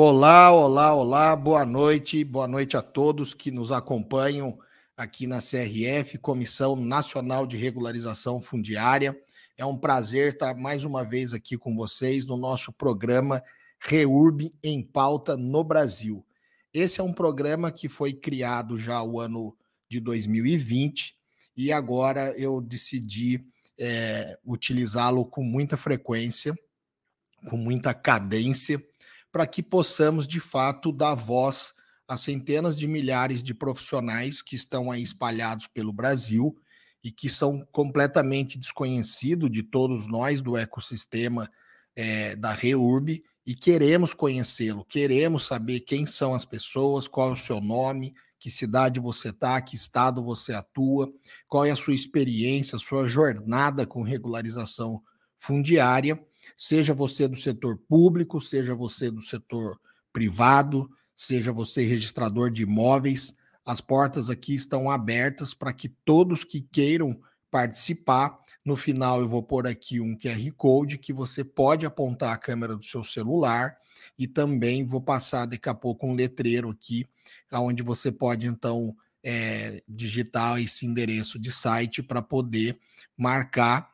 Olá, olá, olá, boa noite, boa noite a todos que nos acompanham aqui na CRF, Comissão Nacional de Regularização Fundiária. É um prazer estar mais uma vez aqui com vocês no nosso programa REURB em Pauta no Brasil. Esse é um programa que foi criado já o ano de 2020 e agora eu decidi é, utilizá-lo com muita frequência, com muita cadência, para que possamos de fato dar voz a centenas de milhares de profissionais que estão aí espalhados pelo Brasil e que são completamente desconhecidos de todos nós do ecossistema é, da REURB e queremos conhecê-lo, queremos saber quem são as pessoas, qual é o seu nome, que cidade você está, que estado você atua, qual é a sua experiência, sua jornada com regularização fundiária, seja você do setor público, seja você do setor privado, seja você registrador de imóveis, as portas aqui estão abertas para que todos que queiram participar. No final, eu vou pôr aqui um QR Code que você pode apontar a câmera do seu celular e também vou passar daqui a pouco um letreiro aqui, onde você pode então é, digitar esse endereço de site para poder marcar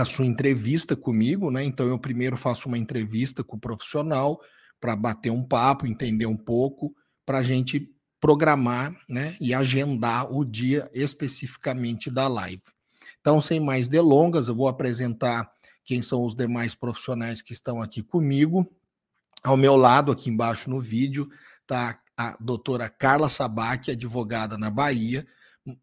a sua entrevista comigo, né? Então eu primeiro faço uma entrevista com o profissional para bater um papo, entender um pouco, para a gente programar, né? E agendar o dia especificamente da live. Então, sem mais delongas, eu vou apresentar quem são os demais profissionais que estão aqui comigo. Ao meu lado, aqui embaixo no vídeo, está a doutora Carla Sabac, advogada na Bahia,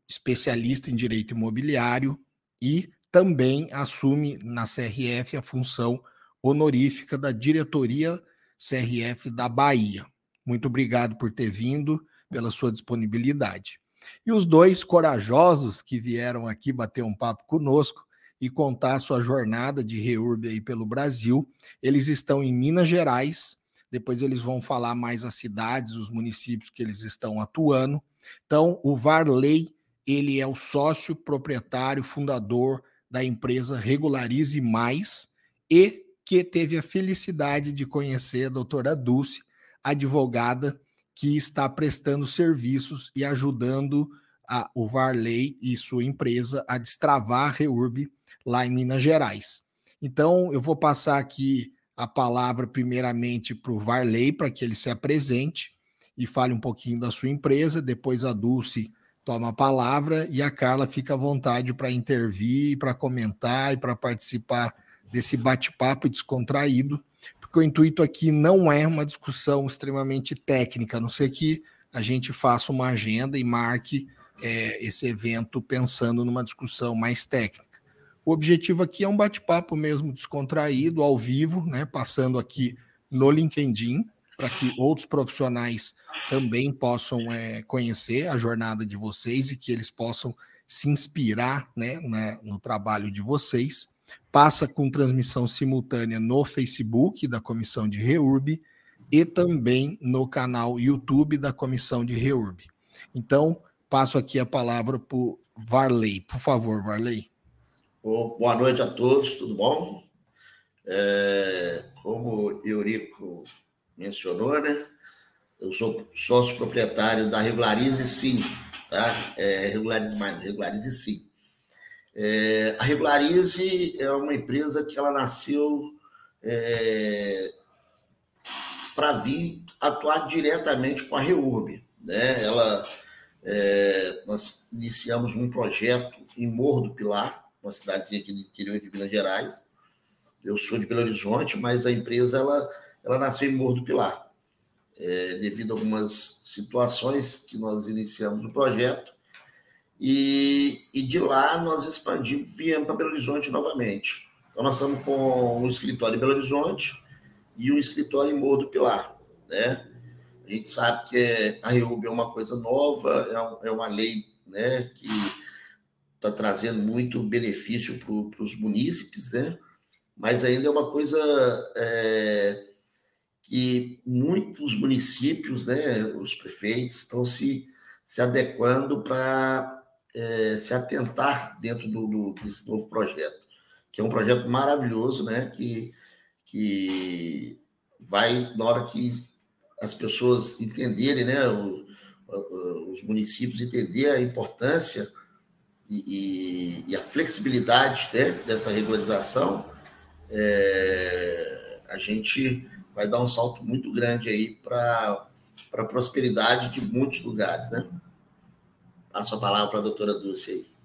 especialista em direito imobiliário e também assume na CRF a função honorífica da diretoria CRF da Bahia. Muito obrigado por ter vindo, pela sua disponibilidade. E os dois corajosos que vieram aqui bater um papo conosco e contar sua jornada de reurb aí pelo Brasil, eles estão em Minas Gerais, depois eles vão falar mais as cidades, os municípios que eles estão atuando. Então, o Varley, ele é o sócio proprietário, fundador da empresa Regularize Mais e que teve a felicidade de conhecer a doutora Dulce, advogada que está prestando serviços e ajudando a, o Varley e sua empresa a destravar a Reurb lá em Minas Gerais. Então, eu vou passar aqui a palavra primeiramente para o Varley, para que ele se apresente e fale um pouquinho da sua empresa. Depois a Dulce toma a palavra e a Carla fica à vontade para intervir, para comentar e para participar desse bate-papo descontraído porque o intuito aqui não é uma discussão extremamente técnica, a não ser que a gente faça uma agenda e marque é, esse evento pensando numa discussão mais técnica. O objetivo aqui é um bate-papo mesmo descontraído, ao vivo, né, passando aqui no LinkedIn, para que outros profissionais também possam é, conhecer a jornada de vocês e que eles possam se inspirar né, né no trabalho de vocês passa com transmissão simultânea no Facebook da Comissão de REURB e também no canal YouTube da Comissão de REURB. Então, passo aqui a palavra para o Varley. Por favor, Varley. Oh, boa noite a todos, tudo bom? É, como Eurico mencionou, né? Eu sou sócio proprietário da Regularize Sim, tá? É, Regularize Mais, Regularize Sim. É, a Regularize é uma empresa que ela nasceu é, para vir atuar diretamente com a REURB. Né? Ela, é, nós iniciamos um projeto em Morro do Pilar, uma cidadezinha aqui do interior de Minas Gerais. Eu sou de Belo Horizonte, mas a empresa ela, ela nasceu em Morro do Pilar. É, devido a algumas situações que nós iniciamos o projeto, e, e de lá nós expandimos, viemos para Belo Horizonte novamente. Então nós estamos com um escritório em Belo Horizonte e um escritório em Morro do Pilar, né? A gente sabe que a REUB é uma coisa nova, é, é uma lei né, que está trazendo muito benefício para os munícipes, né? mas ainda é uma coisa é, que muitos municípios, né, os prefeitos, estão se, se adequando para é, se atentar dentro do, do, desse novo projeto, que é um projeto maravilhoso, né? Que, que vai, na hora que as pessoas entenderem, né, o, os municípios entender a importância e, e, e a flexibilidade né, dessa regularização, é, a gente vai dar um salto muito grande aí para a prosperidade de muitos lugares, né? Passo a palavra para a doutora Dulce aí.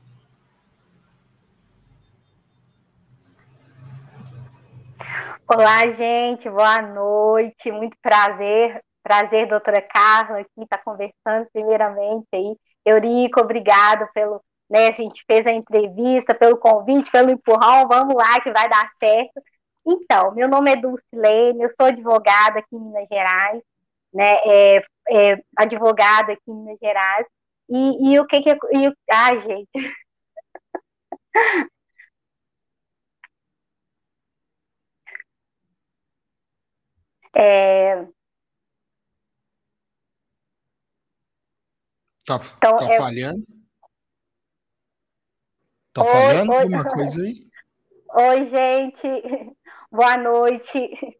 Olá, gente, boa noite, muito prazer, prazer, doutora Carla, aqui estar tá conversando primeiramente aí. Eurico, obrigado pelo, né, a gente fez a entrevista, pelo convite, pelo empurrão, vamos lá que vai dar certo. Então, meu nome é Dulce Leme, eu sou advogada aqui em Minas Gerais, né, é, é, advogada aqui em Minas Gerais, e, e o que que... E, ai, gente... É... Tá, então, tá falhando? Tá oi, falhando oi, alguma coisa aí? Oi, gente. Boa noite.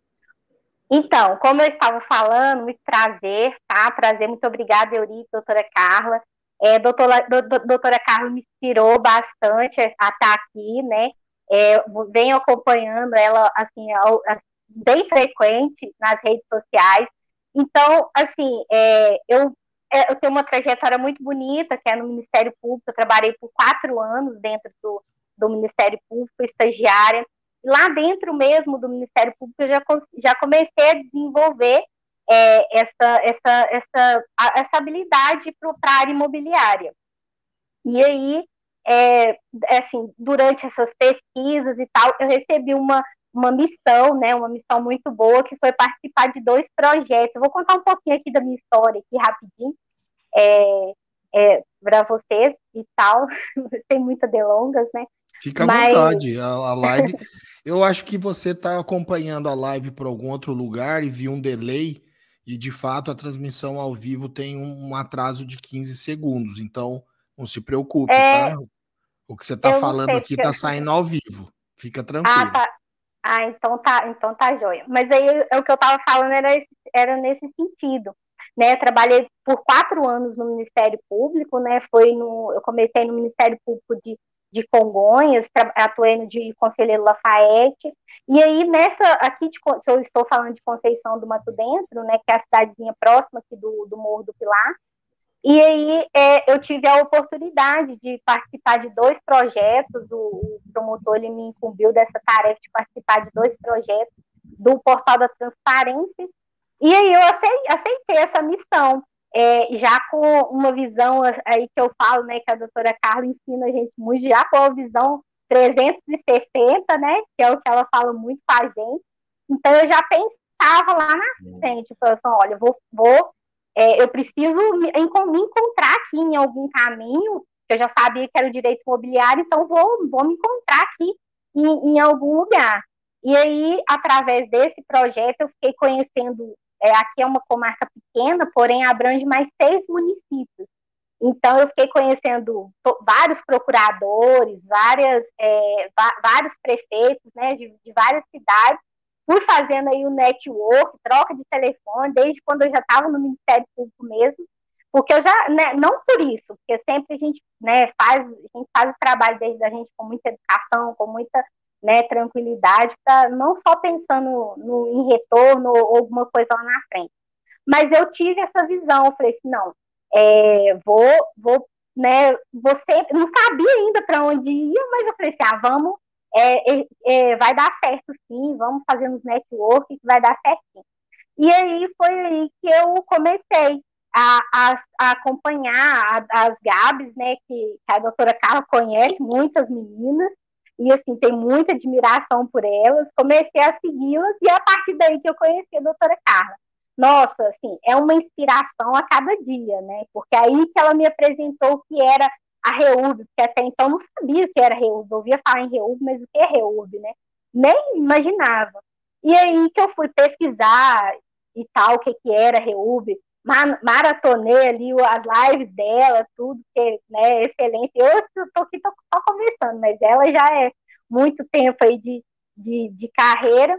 Então, como eu estava falando, muito prazer, tá? Prazer, muito obrigada, Eurico, doutora Carla. É, doutora, do, doutora Carla me inspirou bastante a estar aqui, né? É, venho acompanhando ela, assim, ao, bem frequente nas redes sociais. Então, assim, é, eu, é, eu tenho uma trajetória muito bonita, que é no Ministério Público. Eu trabalhei por quatro anos dentro do, do Ministério Público, estagiária. Lá dentro mesmo do Ministério Público, eu já, já comecei a desenvolver é, essa, essa, essa, essa habilidade para a área imobiliária. E aí, é, assim, durante essas pesquisas e tal, eu recebi uma uma missão, né, uma missão muito boa, que foi participar de dois projetos. Eu vou contar um pouquinho aqui da minha história, aqui rapidinho, é, é, para vocês e tal, sem muitas delongas, né? Fica à Mas... vontade, a, a live. eu acho que você está acompanhando a live por algum outro lugar e viu um delay, e de fato a transmissão ao vivo tem um, atraso de 15 segundos, então não se preocupe, é... tá? O que você está falando aqui está saindo ao vivo. Fica tranquilo. Ah, tá. Ah, então tá, então tá joia. Mas aí o que eu estava falando era, era nesse sentido. Né, trabalhei por quatro anos no Ministério Público, né, foi no, eu comecei no Ministério Público de, de Congonhas, atuei no de Conselheiro Lafayette, e aí nessa, aqui de, eu estou falando de Conceição do Mato Dentro, né, que é a cidadezinha próxima aqui do, do Morro do Pilar, e aí é, eu tive a oportunidade de participar de dois projetos, o, o, promotor ele me incumbiu dessa tarefa de participar de dois projetos do Portal da Transparência, e aí eu aceitei essa missão, é, já com uma visão aí que eu falo, né, que a doutora Carla ensina a gente muito, já com a visão 360, né, que é o que ela fala muito com a gente, então eu já pensava lá na frente, falando assim, olha, eu vou, vou é, eu preciso me, encontrar aqui em algum caminho, eu já sabia que era o direito imobiliário, então vou, vou me encontrar aqui em, em algum lugar. E aí, através desse projeto, eu fiquei conhecendo, é, aqui é uma comarca pequena, porém abrange mais seis municípios. Então, eu fiquei conhecendo vários procuradores, várias, é, vários prefeitos né, de, de várias cidades, fui fazendo aí o network, troca de telefone, desde quando eu já estava no Ministério Público mesmo, porque eu já, né, não por isso, porque sempre a gente, né, faz, a gente faz o trabalho desde a gente com muita educação, com muita, né, tranquilidade, pra, não só pensando no, em retorno ou alguma coisa lá na frente. Mas eu tive essa visão, eu falei assim, não, é, vou, vou, né, você não sabia ainda para onde ia, mas eu falei assim, ah, vamos é, é, é, vai dar certo sim, vamos fazer uns network que vai dar certinho. E aí foi aí que eu comecei a, a, a acompanhar as Gabs, né, que, que, a doutora Carla conhece, muitas meninas, e assim, tem muita admiração por elas, comecei a segui-las, e é a partir daí que eu conheci a doutora Carla. Nossa, assim, é uma inspiração a cada dia, né, porque aí que ela me apresentou o que era a REURB, que até então não sabia o que era REURB, ouvia falar em REURB, mas o que é REURB, né? Nem imaginava. E aí que eu fui pesquisar e tal, o que, que era REURB, maratonei ali as lives dela, tudo, que né, excelente. Eu estou aqui tô, só começando, mas ela já é muito tempo aí de, de, de carreira.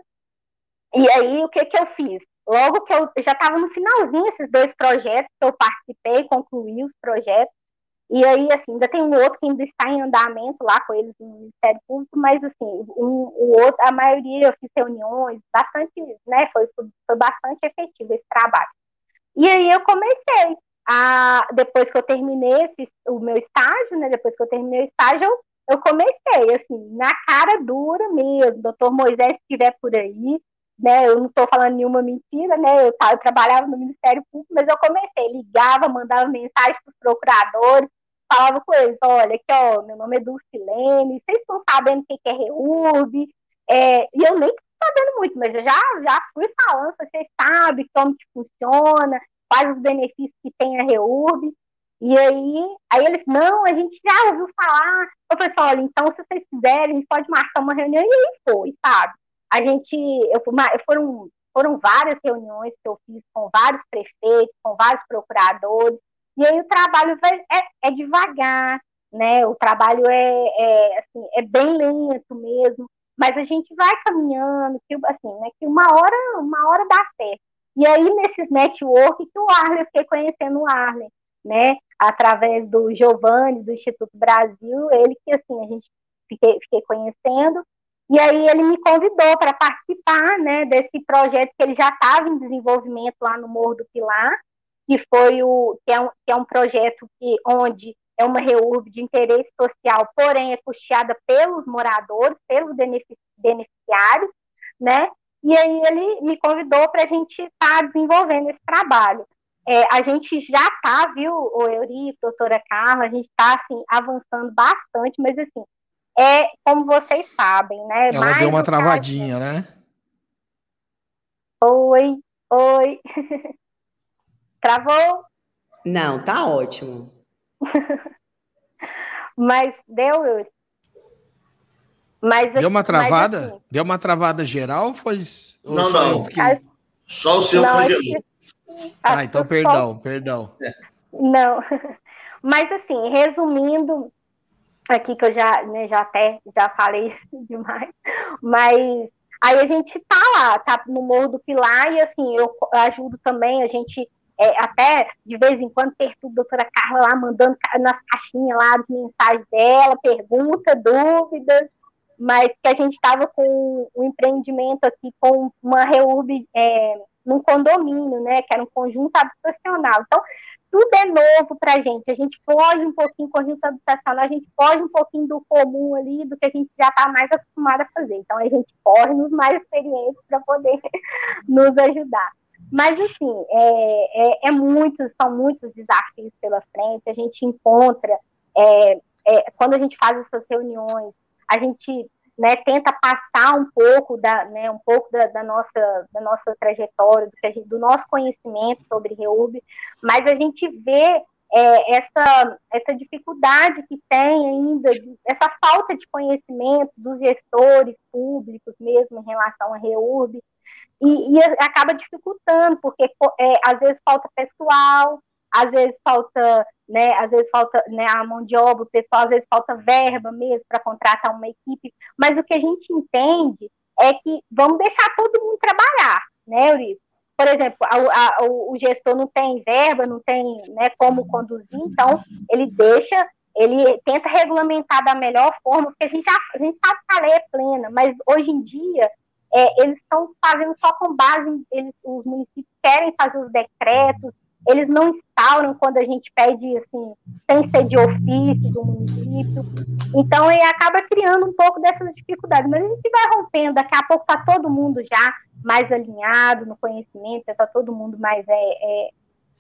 E aí, o que, que eu fiz? logo que eu já estava no finalzinho esses dois projetos que eu participei, concluí os projetos, e aí, assim, ainda tem um outro que ainda está em andamento lá com eles no Ministério Público, mas, assim, um, o outro, a maioria eu fiz reuniões, bastante, né, foi, foi bastante efetivo esse trabalho. E aí eu comecei a, depois que eu terminei esse, o meu estágio, né, depois que eu terminei o estágio, eu, eu comecei, assim, na cara dura mesmo, doutor Moisés, se estiver por aí, né, eu não estou falando nenhuma mentira, né, eu, eu trabalhava no Ministério Público, mas eu comecei, ligava, mandava mensagem para os procuradores, falava com eles, olha, aqui, ó, meu nome é Dulcilene, vocês estão sabendo o que é REURB? É, e eu nem sabendo muito, mas eu já, já fui falando, vocês sabem como que funciona, quais os benefícios que tem a REURB. E aí, aí eles, não, a gente já ouviu falar. Eu falei assim, olha, então se vocês quiserem, a gente pode marcar uma reunião. E aí foi, sabe? A gente, eu, foram, foram várias reuniões que eu fiz com vários prefeitos, com vários procuradores, e aí o trabalho é, é devagar, né? O trabalho é, é, assim, é bem lento mesmo, mas a gente vai caminhando, que, assim, né? Que uma hora, uma hora dá certo. E aí, nesses network que o Arlen, eu fiquei conhecendo o Arlen, né? Através do Giovanni, do Instituto Brasil, ele que, assim, a gente fiquei, fiquei conhecendo, e aí ele me convidou para participar, né, desse projeto que ele já estava em desenvolvimento lá no Morro do Pilar, que foi o que é um, que é um projeto que onde é uma reurb de interesse social, porém é custeada pelos moradores, pelos beneficiários, né? E aí ele me convidou para a gente estar tá desenvolvendo esse trabalho. É, a gente já está, viu, o Eurico, doutora Carla, a gente está assim, avançando bastante, mas assim, é como vocês sabem, né? Ela Mais deu uma travadinha, caso... né? Oi, oi. Travou? Não, tá ótimo. mas deu, Yuri? Mas, deu uma travada? Assim, deu uma travada geral ou foi. Não, só não. Fiquei... Só o seu congelou. Ah, então perdão, só... perdão. Não. Mas assim, resumindo, aqui que eu já, né, já até já falei demais, mas aí a gente tá lá, tá no Morro do Pilar, e assim, eu ajudo também, a gente é, até de vez em quando perturba a doutora Carla lá, mandando nas caixinhas lá de mensagem dela, pergunta, dúvidas, mas que a gente estava com um empreendimento aqui com uma reurb é, num condomínio, né, que era um conjunto habitacional. Então, tudo é novo para a gente. A gente foge um pouquinho do conjunto habitacional, a gente foge um pouquinho do comum ali, do que a gente já está mais acostumado a fazer. Então, a gente corre nos mais experientes para poder nos ajudar. Mas, assim, é, é, é, muitos, são muitos desafios pela frente. A gente encontra, é, é, quando a gente faz essas reuniões, a gente né, tenta passar um pouco da, né, um pouco da, da nossa, da nossa trajetória, do, gente, do nosso conhecimento sobre REUB, mas a gente vê é, essa, essa dificuldade que tem ainda, essa falta de conhecimento dos gestores públicos mesmo em relação à REURB, e, e acaba dificultando, porque é, às vezes falta pessoal, às vezes falta, né, às vezes falta né, a mão de obra, o pessoal, às vezes falta verba mesmo para contratar uma equipe, mas o que a gente entende é que vamos deixar todo mundo trabalhar, né, Eurico? Por exemplo, a, a, o, gestor não tem verba, não tem né, como conduzir, então ele deixa, ele tenta regulamentar da melhor forma, porque a gente, já, a gente sabe que a lei é plena, mas hoje em dia é, eles estão fazendo só com base, em, eles, os municípios querem fazer os decretos, eles não instauram quando a gente pede, assim, sem ser de ofício do município. Então, ele acaba criando um pouco dessas dificuldades. Mas a gente vai rompendo, daqui a pouco está todo mundo já mais alinhado no conhecimento, está todo mundo mais é, é,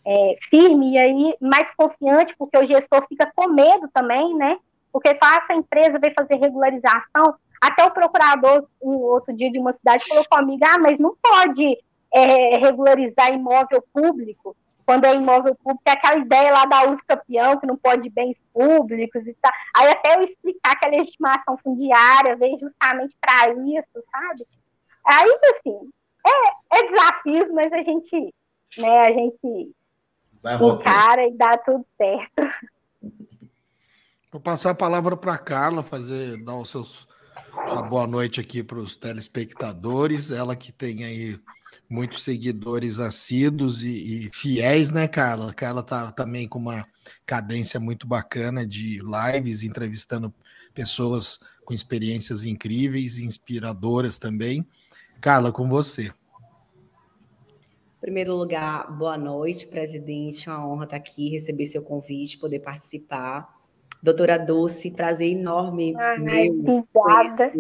é, firme e aí mais confiante, porque o gestor fica com medo também, né? Porque fala, essa empresa vai fazer regularização, até o procurador, um outro dia de uma cidade, falou comigo: ah, mas não pode é, regularizar imóvel público, quando é imóvel público, é aquela ideia lá da uso campeão, que não pode bens públicos e tal. Aí até eu explicar que a legitimação fundiária veio justamente para isso, sabe? Aí, assim, é, é desafios, mas a gente, né, a gente encara e dá tudo certo. Vou passar a palavra para a Carla, fazer, dar os seus sua boa noite aqui para os telespectadores. Ela que tem aí muitos seguidores assíduos e, e, fiéis, né, Carla? Carla tá também com uma cadência muito bacana de lives, entrevistando pessoas com experiências incríveis, inspiradoras também. Carla, com você. Em primeiro lugar, boa noite, presidente. É uma honra estar aqui, receber seu convite, poder participar. Doutora Dulce, prazer enorme Ai, meu conhecer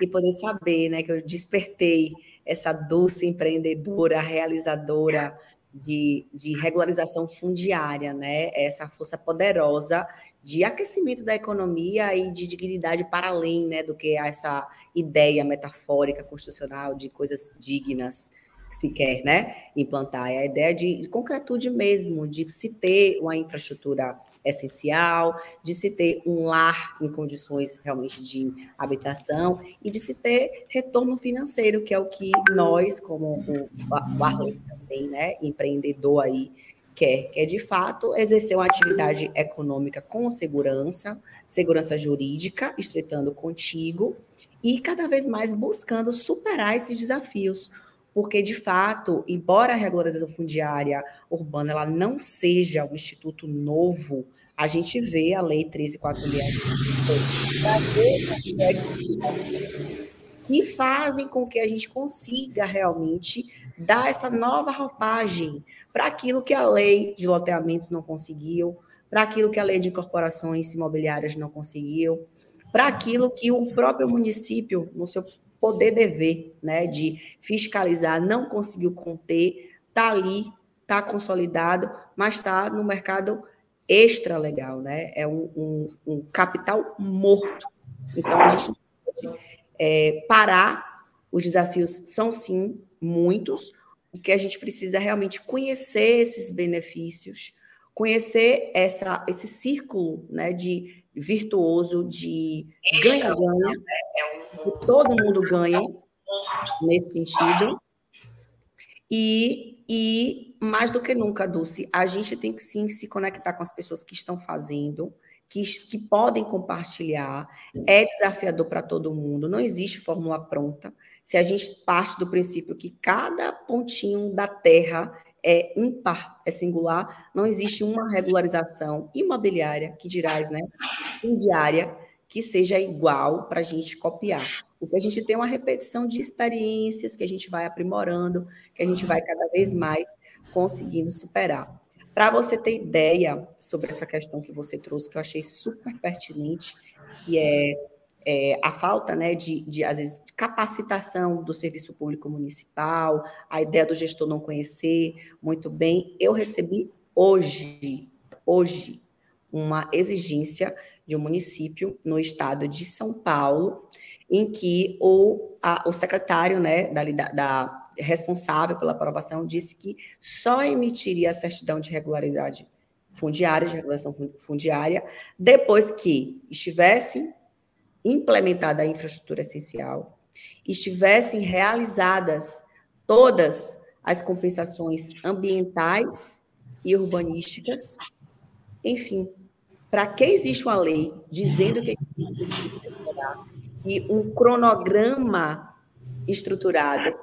e poder saber, né, que eu despertei essa doce empreendedora, realizadora de, de regularização fundiária, né? Essa força poderosa de aquecimento da economia e de dignidade para além, né, do que essa ideia metafórica constitucional de coisas dignas que se quer, né, implantar. É a ideia de concretude mesmo, de se ter uma infraestrutura essencial, de se ter um lar em condições realmente de habitação e de se ter retorno financeiro, que é o que nós, como o Arley também, né, empreendedor aí, quer, quer de fato exercer uma atividade econômica com segurança, segurança jurídica, estreitando contigo e cada vez mais buscando superar esses desafios, porque de fato, embora a regularização fundiária urbana ela não seja um instituto novo, a gente vê a Lei 13.410 que fazem com que a gente consiga realmente dar essa nova roupagem para aquilo que a lei de loteamentos não conseguiu, para aquilo que a lei de incorporações imobiliárias não conseguiu, para aquilo que o próprio município, no seu poder dever né, de fiscalizar, não conseguiu conter, está ali, está consolidado, mas está no mercado extra legal, né? É um, um, um capital morto. Então a gente pode é, parar. Os desafios são sim muitos. O que a gente precisa é realmente conhecer esses benefícios, conhecer essa, esse círculo né, de virtuoso, de ganha-ganha, que todo mundo ganha nesse sentido. E, e mais do que nunca, Dulce, a gente tem que sim se conectar com as pessoas que estão fazendo, que, que podem compartilhar. É desafiador para todo mundo, não existe fórmula pronta. Se a gente parte do princípio que cada pontinho da terra é ímpar, é singular, não existe uma regularização imobiliária, que dirás, né, diária, que seja igual para a gente copiar. Porque a gente tem uma repetição de experiências que a gente vai aprimorando, que a gente vai cada vez mais conseguindo superar. Para você ter ideia sobre essa questão que você trouxe, que eu achei super pertinente, que é, é a falta, né, de, de, às vezes, capacitação do serviço público municipal, a ideia do gestor não conhecer muito bem, eu recebi hoje, hoje, uma exigência de um município no estado de São Paulo, em que o, a, o secretário né, da, da, responsável pela aprovação disse que só emitiria a certidão de regularidade fundiária, de regulação fundiária, depois que estivesse implementada a infraestrutura essencial, estivessem realizadas todas as compensações ambientais e urbanísticas, enfim, para que existe uma lei dizendo que que um cronograma estruturado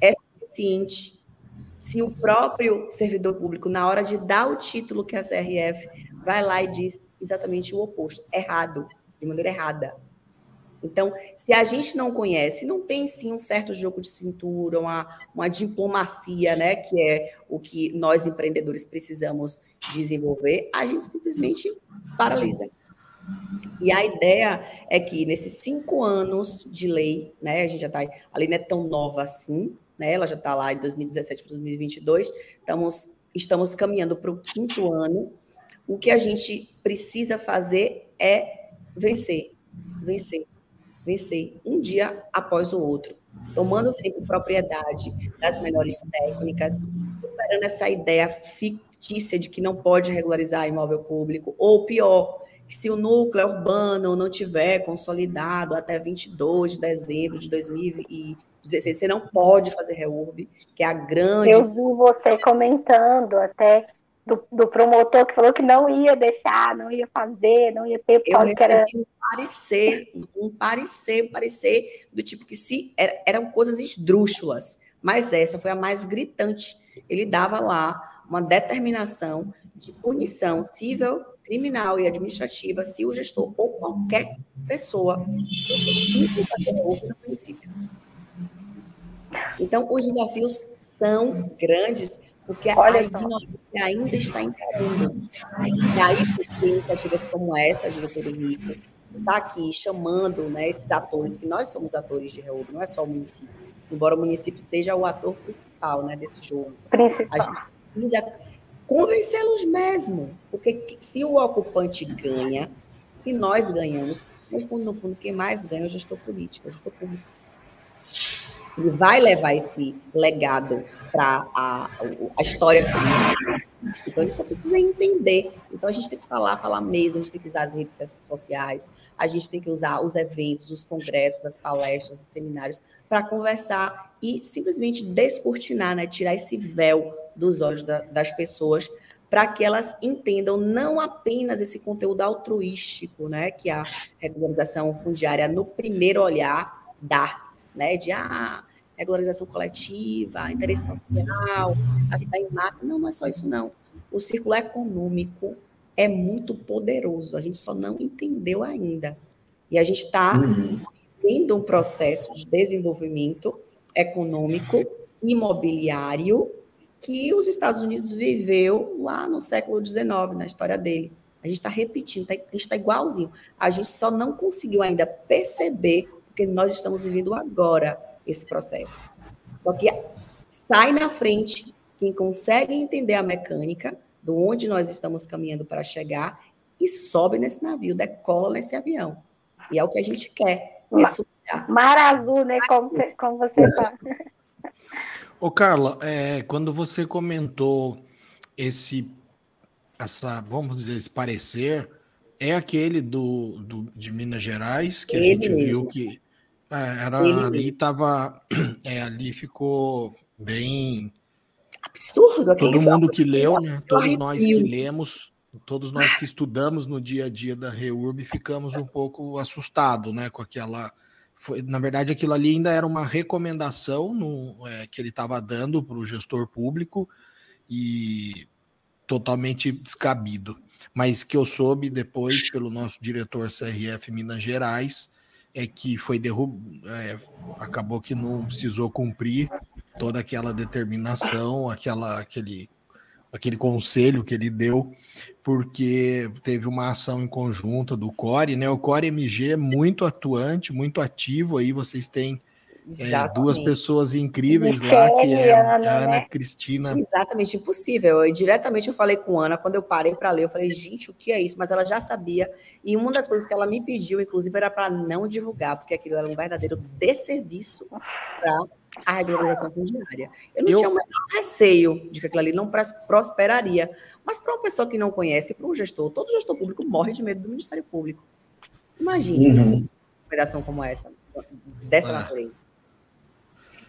é suficiente se o próprio servidor público, na hora de dar o título que a CRF vai lá e diz exatamente o oposto, errado, de maneira errada. Então, se a gente não conhece, não tem sim um certo jogo de cintura, uma, uma diplomacia, né, que é o que nós empreendedores precisamos desenvolver, a gente simplesmente paralisa. E a ideia é que nesses cinco anos de lei, né, a gente já está, a lei não é tão nova assim, né, ela já está lá em 2017 para 2022, estamos, estamos caminhando para o quinto ano. O que a gente precisa fazer é vencer, vencer, vencer, um dia após o outro, tomando sempre propriedade das melhores técnicas, superando essa ideia fictícia de que não pode regularizar imóvel público, ou pior, se o núcleo urbano não tiver consolidado até 22 de dezembro de 2016, você não pode fazer reurb, que é a grande... Eu vi você comentando até do, do, promotor que falou que não ia deixar, não ia fazer, não ia ter... Eu recebi era... um parecer, um parecer, um parecer do tipo que se eram coisas esdrúxulas, mas essa foi a mais gritante. Ele dava lá uma determinação de punição civil, criminal e administrativa se o gestor ou qualquer pessoa no município. Então, os desafios são grandes, porque Olha a ignorância ainda está imperando. E aí, porque iniciativas como essa, diretor Rico, está aqui chamando né, esses atores, que nós somos atores de reúno, não é só o município, embora o município seja o ator principal né, desse jogo. Principal. A gente precisa convencê-los mesmo, porque se o ocupante ganha, se nós ganhamos, no fundo, no fundo, quem mais ganha é o gestor político, o gestor público. Ele vai levar esse legado para a, a história política. Então, ele só precisa entender. Então, a gente tem que falar, falar mesmo, a gente tem que usar as redes sociais, a gente tem que usar os eventos, os congressos, as palestras, os seminários, para conversar e simplesmente descortinar, né? tirar esse véu dos olhos da, das pessoas, para que elas entendam não apenas esse conteúdo altruístico, né, que a regularização fundiária no primeiro olhar dá, né, de ah, regularização coletiva, interesse social, ajudar em massa. Não, não é só isso, não. O círculo econômico é muito poderoso, a gente só não entendeu ainda. E a gente está uhum. vendo um processo de desenvolvimento econômico, imobiliário, que os Estados Unidos viveu lá no século XIX, na história dele. A gente está repetindo, tá, a gente está igualzinho. A gente só não conseguiu ainda perceber porque nós estamos vivendo agora esse processo. Só que sai na frente quem consegue entender a mecânica, de onde nós estamos caminhando para chegar, e sobe nesse navio, decola nesse avião. E é o que a gente quer. É Mar azul, né? Como, como você fala. Ô, Carla, é, quando você comentou esse, essa, vamos dizer, esse parecer, é aquele do, do de Minas Gerais que a gente mesmo. viu que é, era Ele ali estava, é, ali ficou bem absurdo. Todo mundo que leu, né? Todos nós que lemos, todos nós que estudamos no dia a dia da Reurb ficamos um pouco assustados, né? Com aquela, foi, na verdade, aquilo ali ainda era uma recomendação no, é, que ele estava dando para o gestor público e totalmente descabido. Mas que eu soube depois pelo nosso diretor CRF Minas Gerais é que foi derrubado, é, acabou que não precisou cumprir toda aquela determinação, aquela, aquele, aquele conselho que ele deu, porque teve uma ação em conjunta do Core, né? O Core MG é muito atuante, muito ativo aí, vocês têm é, duas pessoas incríveis lá, que é a Ana né? Cristina. Exatamente, impossível. Eu, diretamente eu falei com a Ana, quando eu parei para ler, eu falei, gente, o que é isso? Mas ela já sabia. E uma das coisas que ela me pediu, inclusive, era para não divulgar, porque aquilo era um verdadeiro desserviço para a regularização fundiária. Eu não eu... tinha o menor receio de que aquilo ali não prosperaria. Mas para uma pessoa que não conhece, para um gestor, todo gestor público morre de medo do Ministério Público. Imagine uhum. uma operação como essa, dessa é. natureza.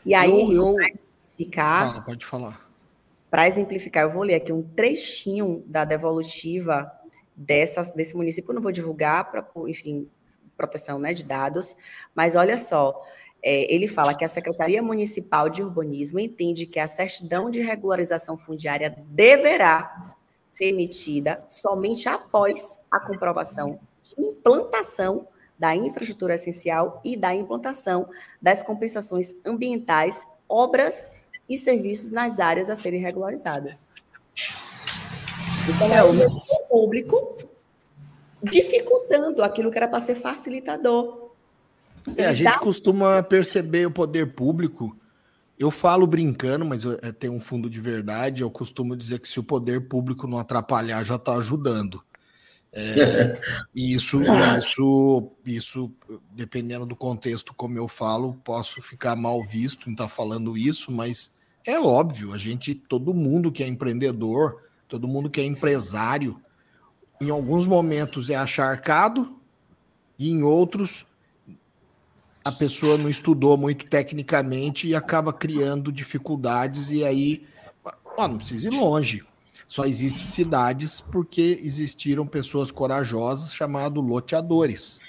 E aí, eu, eu... para exemplificar. Fala, pode falar. Para exemplificar, eu vou ler aqui um trechinho da devolutiva dessa, desse município. Eu não vou divulgar para, enfim, proteção né, de dados, mas olha só. É, ele fala que a Secretaria Municipal de Urbanismo entende que a certidão de regularização fundiária deverá ser emitida somente após a comprovação de implantação da infraestrutura essencial e da implantação das compensações ambientais, obras e serviços nas áreas a serem regularizadas. Então, é o público dificultando aquilo que era para ser facilitador. É, a gente costuma perceber o poder público. Eu falo brincando, mas eu, é, tem um fundo de verdade. Eu costumo dizer que se o poder público não atrapalhar, já está ajudando. É, isso, isso, isso, dependendo do contexto, como eu falo, posso ficar mal visto em estar tá falando isso, mas é óbvio, a gente, todo mundo que é empreendedor, todo mundo que é empresário, em alguns momentos é acharcado e em outros a pessoa não estudou muito tecnicamente e acaba criando dificuldades e aí, ó, não precisa ir longe. Só existem cidades porque existiram pessoas corajosas chamadas loteadores.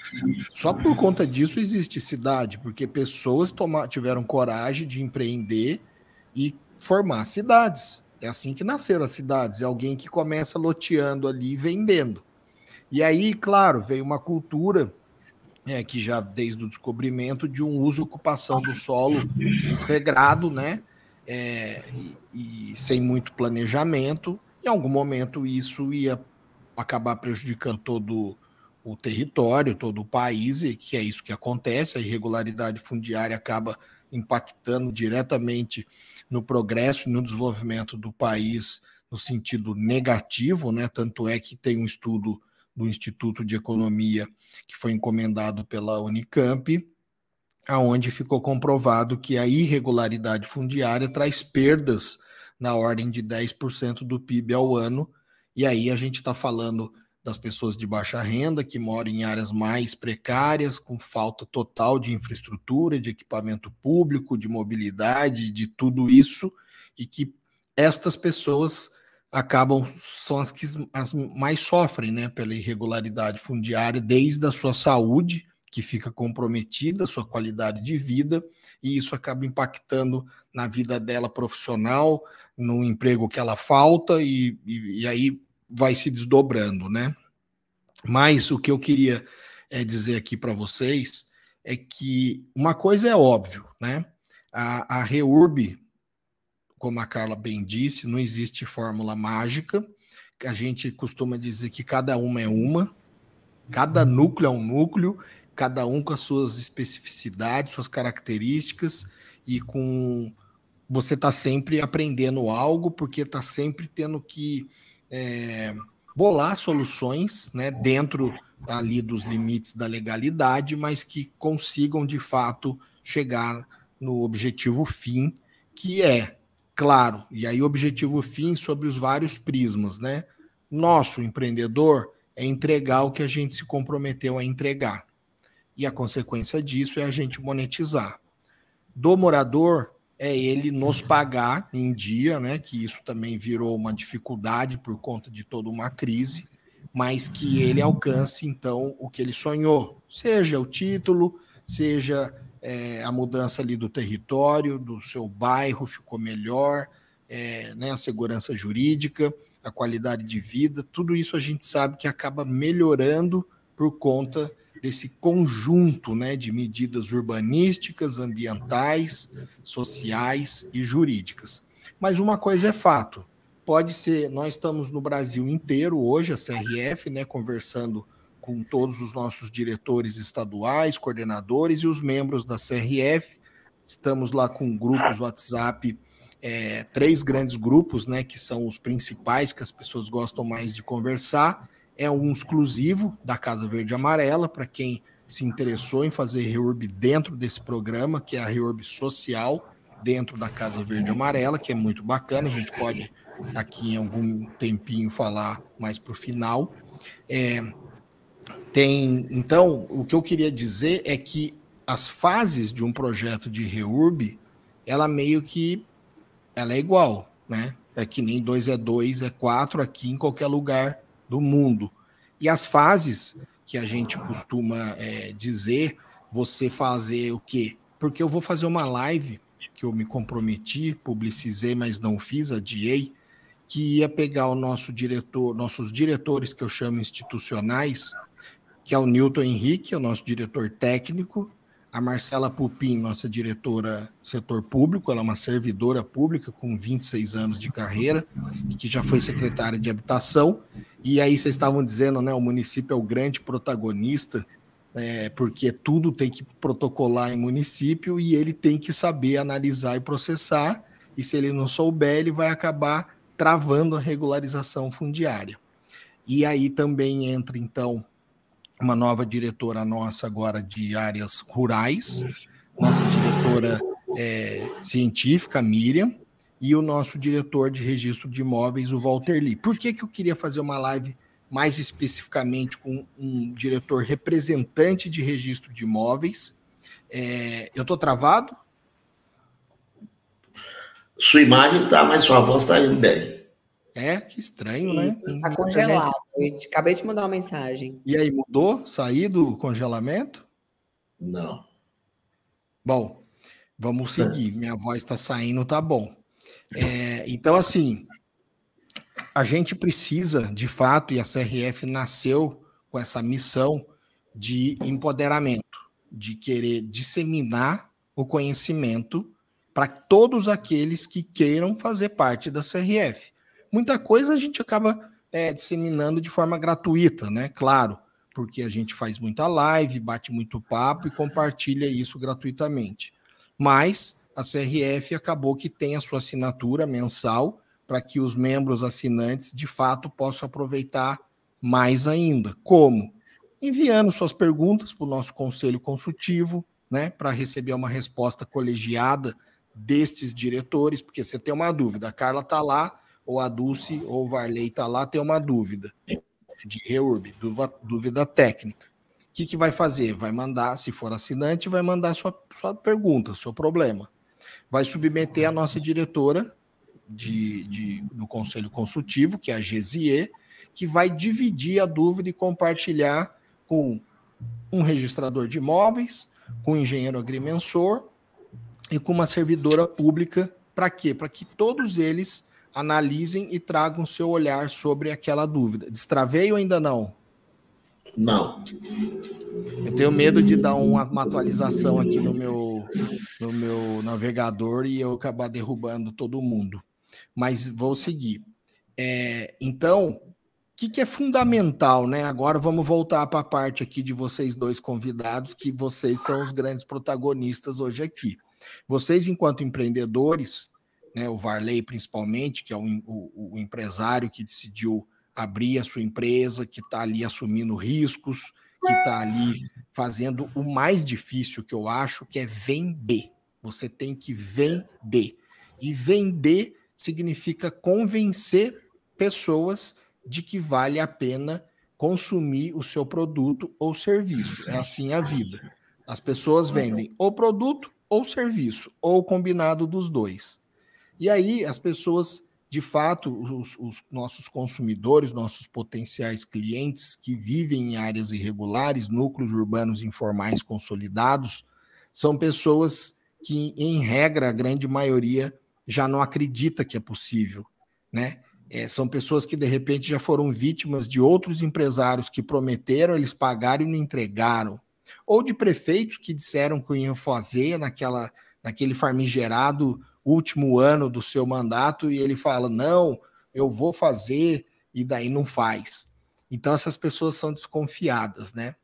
Só por conta disso existe cidade, porque pessoas tiveram coragem de empreender e formar cidades. É assim que nasceram as cidades. É alguém que começa loteando ali e vendendo. E aí, claro, veio uma cultura é, que já desde o descobrimento de um uso ocupação do solo desregrado, né? É, e, e, sem muito planejamento. Em algum momento isso ia acabar prejudicando todo o território, todo o país, e que é isso que acontece. A irregularidade fundiária acaba impactando diretamente no progresso e no desenvolvimento do país no sentido negativo, né? Tanto é que tem um estudo do Instituto de Economia que foi encomendado pela Unicamp, aonde ficou comprovado que a irregularidade fundiária traz perdas na ordem de 10% do PIB ao ano, e aí a gente está falando das pessoas de baixa renda que moram em áreas mais precárias, com falta total de infraestrutura, de equipamento público, de mobilidade, de tudo isso, e que estas pessoas acabam são as que as mais sofrem, né, pela irregularidade fundiária, desde a sua saúde, que fica comprometida, sua qualidade de vida, e isso acaba impactando na vida dela profissional, no emprego que ela falta, e, e, e aí vai se desdobrando, né? Mas o que eu queria é, dizer aqui para vocês é que uma coisa é óbvio, né? A, a REURB, como a Carla bem disse, não existe fórmula mágica. A gente costuma dizer que cada uma é uma, cada núcleo é um núcleo, cada um com as suas especificidades, suas características e com você está sempre aprendendo algo, porque está sempre tendo que é, bolar soluções né, dentro ali dos limites da legalidade, mas que consigam de fato chegar no objetivo fim, que é, claro, e aí objetivo fim sobre os vários prismas, né? Nosso empreendedor é entregar o que a gente se comprometeu a entregar. E a consequência disso é a gente monetizar. Do morador é ele nos pagar em dia, né? Que isso também virou uma dificuldade por conta de toda uma crise, mas que ele alcance então o que ele sonhou, seja o título, seja é, a mudança ali do território, do seu bairro ficou melhor, é, né? A segurança jurídica, a qualidade de vida, tudo isso a gente sabe que acaba melhorando por conta desse conjunto né, de medidas urbanísticas, ambientais, sociais e jurídicas. Mas uma coisa é fato: pode ser, nós estamos no Brasil inteiro hoje, a CRF, né, conversando com todos os nossos diretores estaduais, coordenadores e os membros da CRF. Estamos lá com grupos WhatsApp, é, três grandes grupos, né, que são os principais que as pessoas gostam mais de conversar é um exclusivo da Casa Verde Amarela, para quem se interessou em fazer reurb dentro desse programa, que é a reurb social, dentro da Casa Verde Amarela, que é muito bacana, a gente pode aqui em algum tempinho falar mais para o final. É, tem, então, o que eu queria dizer é que as fases de um projeto de reurb, ela meio que ela é igual, né? É que nem 2 é 2, é 4 aqui em qualquer lugar do mundo. E as fases que a gente costuma é, dizer, você fazer o quê? Porque eu vou fazer uma live que eu me comprometi, publicizei, mas não fiz, adiei, que ia pegar o nosso diretor, nossos diretores que eu chamo institucionais, que é o Newton Henrique, é o nosso diretor técnico, a Marcela Pupim, nossa diretora setor público, ela é uma servidora pública com 26 anos de carreira e que já foi secretária de habitação. E aí vocês estavam dizendo, né, o município é o grande protagonista, é, porque tudo tem que protocolar em município e ele tem que saber analisar e processar. E se ele não souber, ele vai acabar travando a regularização fundiária. E aí também entra, então, uma nova diretora nossa agora de áreas rurais, nossa diretora é, científica, Miriam, e o nosso diretor de registro de imóveis, o Walter Lee. Por que, que eu queria fazer uma live mais especificamente com um diretor representante de registro de imóveis? É, eu estou travado? Sua imagem está, mas sua voz está indo bem. É, que estranho, né? Está congelado. Eu acabei de mandar uma mensagem. E aí, mudou? Saí do congelamento? Não. Bom, vamos seguir. Minha voz está saindo, tá bom. É, então, assim, a gente precisa, de fato, e a CRF nasceu com essa missão de empoderamento, de querer disseminar o conhecimento para todos aqueles que queiram fazer parte da CRF. Muita coisa a gente acaba é, disseminando de forma gratuita, né? Claro, porque a gente faz muita live, bate muito papo e compartilha isso gratuitamente. Mas a CRF acabou que tem a sua assinatura mensal para que os membros assinantes de fato possam aproveitar mais ainda. Como? Enviando suas perguntas para o nosso conselho consultivo, né, para receber uma resposta colegiada destes diretores, porque você tem uma dúvida, a Carla está lá, ou a Dulce ou o Varley está lá, tem uma dúvida de reurb, dúvida técnica. O que, que vai fazer? Vai mandar, se for assinante, vai mandar sua, sua pergunta, seu problema. Vai submeter a nossa diretora de, de, do Conselho Consultivo, que é a GZE, que vai dividir a dúvida e compartilhar com um registrador de imóveis, com um engenheiro agrimensor e com uma servidora pública. Para quê? Para que todos eles analisem e tragam seu olhar sobre aquela dúvida. Destravei ou ainda não? Não. Eu tenho medo de dar uma, uma, atualização aqui no meu, no meu navegador e eu acabar derrubando todo mundo. Mas vou seguir. É, então, o que, que é fundamental, né? Agora vamos voltar para a parte aqui de vocês dois convidados, que vocês são os grandes protagonistas hoje aqui. Vocês, enquanto empreendedores, né, o Varley principalmente, que é o, o, o empresário que decidiu abrir a sua empresa, que está ali assumindo riscos, que está ali fazendo o mais difícil que eu acho, que é vender. Você tem que vender. E vender significa convencer pessoas de que vale a pena consumir o seu produto ou serviço. É assim a vida. As pessoas vendem ou produto ou serviço, ou combinado dos dois. E aí as pessoas, de fato, os, os, nossos consumidores, nossos potenciais clientes que vivem em áreas irregulares, núcleos urbanos informais consolidados, são pessoas que, em regra, a grande maioria já não acredita que é possível, né? É, são pessoas que de repente já foram vítimas de outros empresários que prometeram, eles pagaram e não entregaram, ou de prefeitos que disseram que iam fazer naquela, naquele farmigerado último ano do seu mandato e ele fala: não, eu vou fazer, e daí não faz. Então essas pessoas são desconfiadas, né?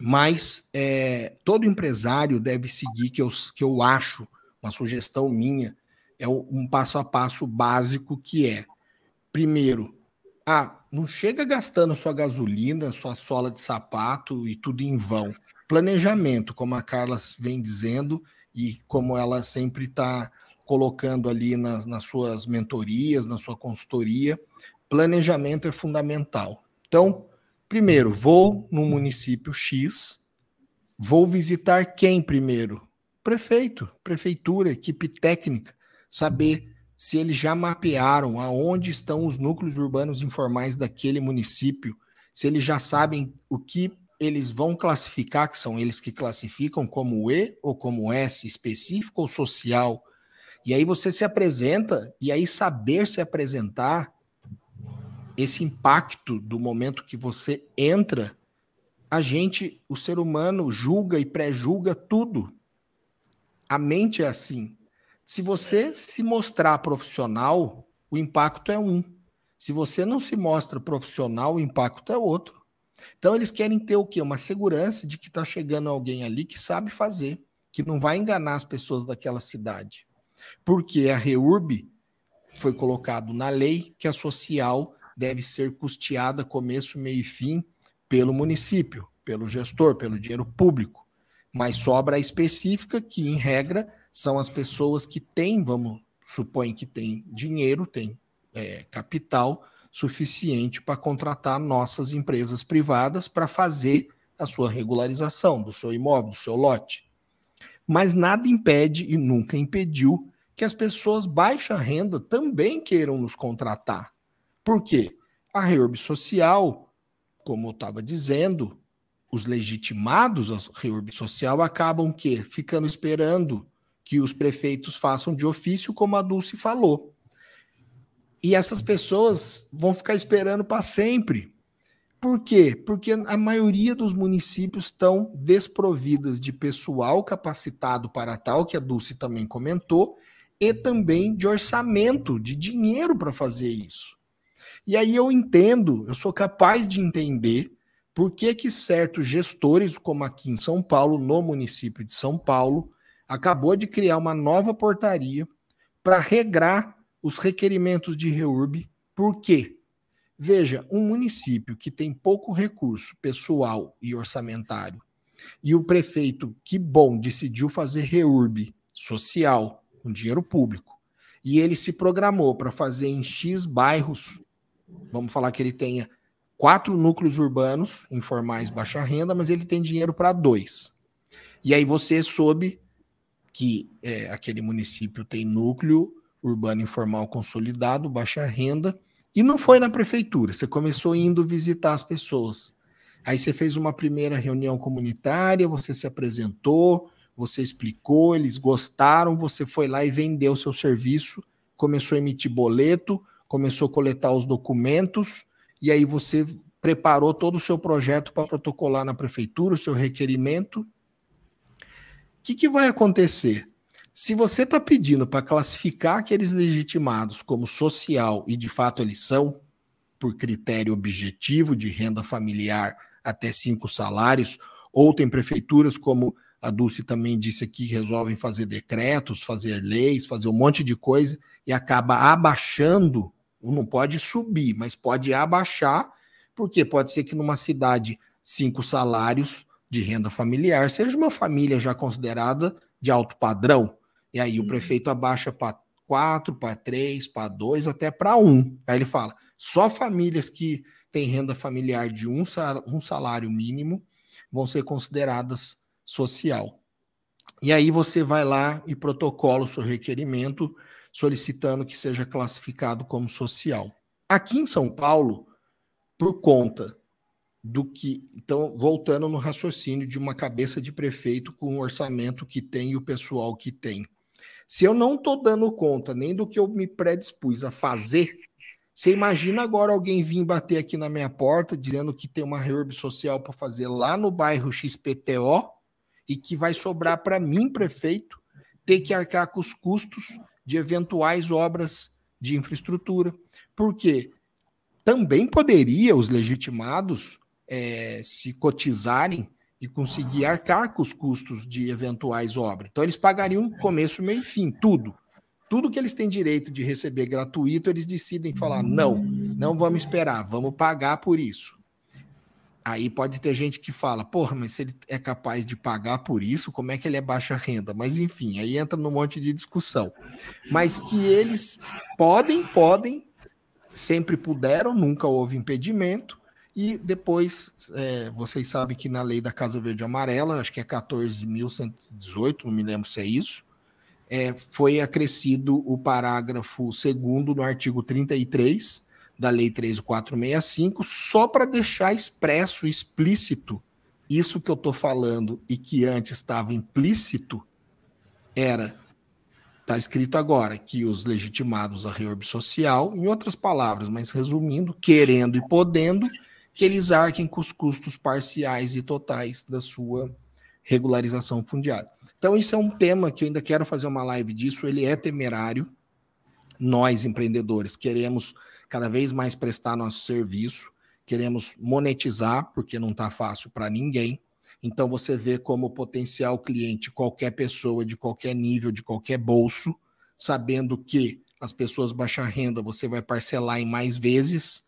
Mas é, todo empresário deve seguir, que eu, que eu acho, uma sugestão minha, é um passo a passo básico que é, primeiro, ah, não chega gastando sua gasolina, sua sola de sapato e tudo em vão. Planejamento, como a Carla vem dizendo, e como ela sempre está colocando ali nas, nas suas mentorias, na sua consultoria. Planejamento é fundamental. Então, primeiro, vou no município X, vou visitar quem primeiro? Prefeito, prefeitura, equipe técnica, saber se eles já mapearam aonde estão os núcleos urbanos informais daquele município, se eles já sabem o que eles vão classificar, que são eles que classificam como E ou como S, específico ou social, e aí você se apresenta, e aí saber se apresentar, esse impacto do momento que você entra, a gente, o ser humano, julga e pré-julga tudo. A mente é assim. Se você se mostrar profissional, o impacto é um. Se você não se mostra profissional, o impacto é outro. Então eles querem ter o quê? Uma segurança de que está chegando alguém ali que sabe fazer, que não vai enganar as pessoas daquela cidade. Porque a REURB foi colocado na lei que a social deve ser custeada começo, meio e fim pelo município, pelo gestor, pelo dinheiro público. Mas sobra a específica, que em regra são as pessoas que têm, vamos supõe que têm dinheiro, têm é, capital suficiente para contratar nossas empresas privadas para fazer a sua regularização do seu imóvel, do seu lote. Mas nada impede e nunca impediu que as pessoas baixa renda também queiram nos contratar. Por quê? A reurb social, como eu estava dizendo, os legitimados a reurb social acabam que ficando esperando que os prefeitos façam de ofício, como a Dulce falou. E essas pessoas vão ficar esperando para sempre. Por quê? Porque a maioria dos municípios estão desprovidas de pessoal capacitado para tal, que a Dulce também comentou, e também de orçamento, de dinheiro para fazer isso. E aí eu entendo, eu sou capaz de entender por que, que certos gestores, como aqui em São Paulo, no município de São Paulo, acabou de criar uma nova portaria para regrar os requerimentos de REURB. Por quê? Veja, um município que tem pouco recurso pessoal e orçamentário, e o prefeito, que bom, decidiu fazer REURB social, com dinheiro público, e ele se programou para fazer em X bairros, vamos falar que ele tenha quatro núcleos urbanos informais baixa renda, mas ele tem dinheiro para dois. E aí você soube que é, aquele município tem núcleo urbano informal consolidado, baixa renda, e não foi na prefeitura, você começou indo visitar as pessoas. Aí você fez uma primeira reunião comunitária, você se apresentou, você explicou, eles gostaram, você foi lá e vendeu seu serviço, começou a emitir boleto, começou a coletar os documentos, e aí você preparou todo o seu projeto para protocolar na prefeitura, o seu requerimento. O que, que vai acontecer? Se você está pedindo para classificar aqueles legitimados como social, e de fato eles são, por critério objetivo de renda familiar até cinco salários, ou tem prefeituras, como a Dulce também disse aqui, resolvem fazer decretos, fazer leis, fazer um monte de coisa, e acaba abaixando, não pode subir, mas pode abaixar, porque pode ser que numa cidade cinco salários de renda familiar seja uma família já considerada de alto padrão. E aí o uhum. prefeito abaixa para quatro, para três, para dois, até para um. Aí ele fala: só famílias que têm renda familiar de um salário mínimo vão ser consideradas social. E aí você vai lá e protocola o seu requerimento solicitando que seja classificado como social. Aqui em São Paulo, por conta do que. Então, voltando no raciocínio de uma cabeça de prefeito com o orçamento que tem e o pessoal que tem. Se eu não estou dando conta nem do que eu me predispus a fazer, você imagina agora alguém vir bater aqui na minha porta dizendo que tem uma reurb social para fazer lá no bairro XPTO e que vai sobrar para mim, prefeito, ter que arcar com os custos de eventuais obras de infraestrutura. Porque também poderia os legitimados é, se cotizarem e conseguir arcar com os custos de eventuais obras. Então, eles pagariam começo, meio e fim, tudo. Tudo que eles têm direito de receber gratuito, eles decidem falar: não, não vamos esperar, vamos pagar por isso. Aí pode ter gente que fala: porra, mas se ele é capaz de pagar por isso, como é que ele é baixa renda? Mas enfim, aí entra num monte de discussão. Mas que eles podem, podem, sempre puderam, nunca houve impedimento e depois, é, vocês sabem que na lei da Casa Verde Amarela, acho que é 14.118, não me lembro se é isso, é, foi acrescido o parágrafo segundo no artigo 33 da Lei 13465, só para deixar expresso, explícito, isso que eu estou falando e que antes estava implícito, era, está escrito agora, que os legitimados a reorb social, em outras palavras, mas resumindo, querendo e podendo, que eles arquem com os custos parciais e totais da sua regularização fundiária. Então, isso é um tema que eu ainda quero fazer uma live disso, ele é temerário. Nós, empreendedores, queremos cada vez mais prestar nosso serviço, queremos monetizar, porque não está fácil para ninguém. Então, você vê como potencial cliente qualquer pessoa de qualquer nível, de qualquer bolso, sabendo que as pessoas baixa renda você vai parcelar em mais vezes,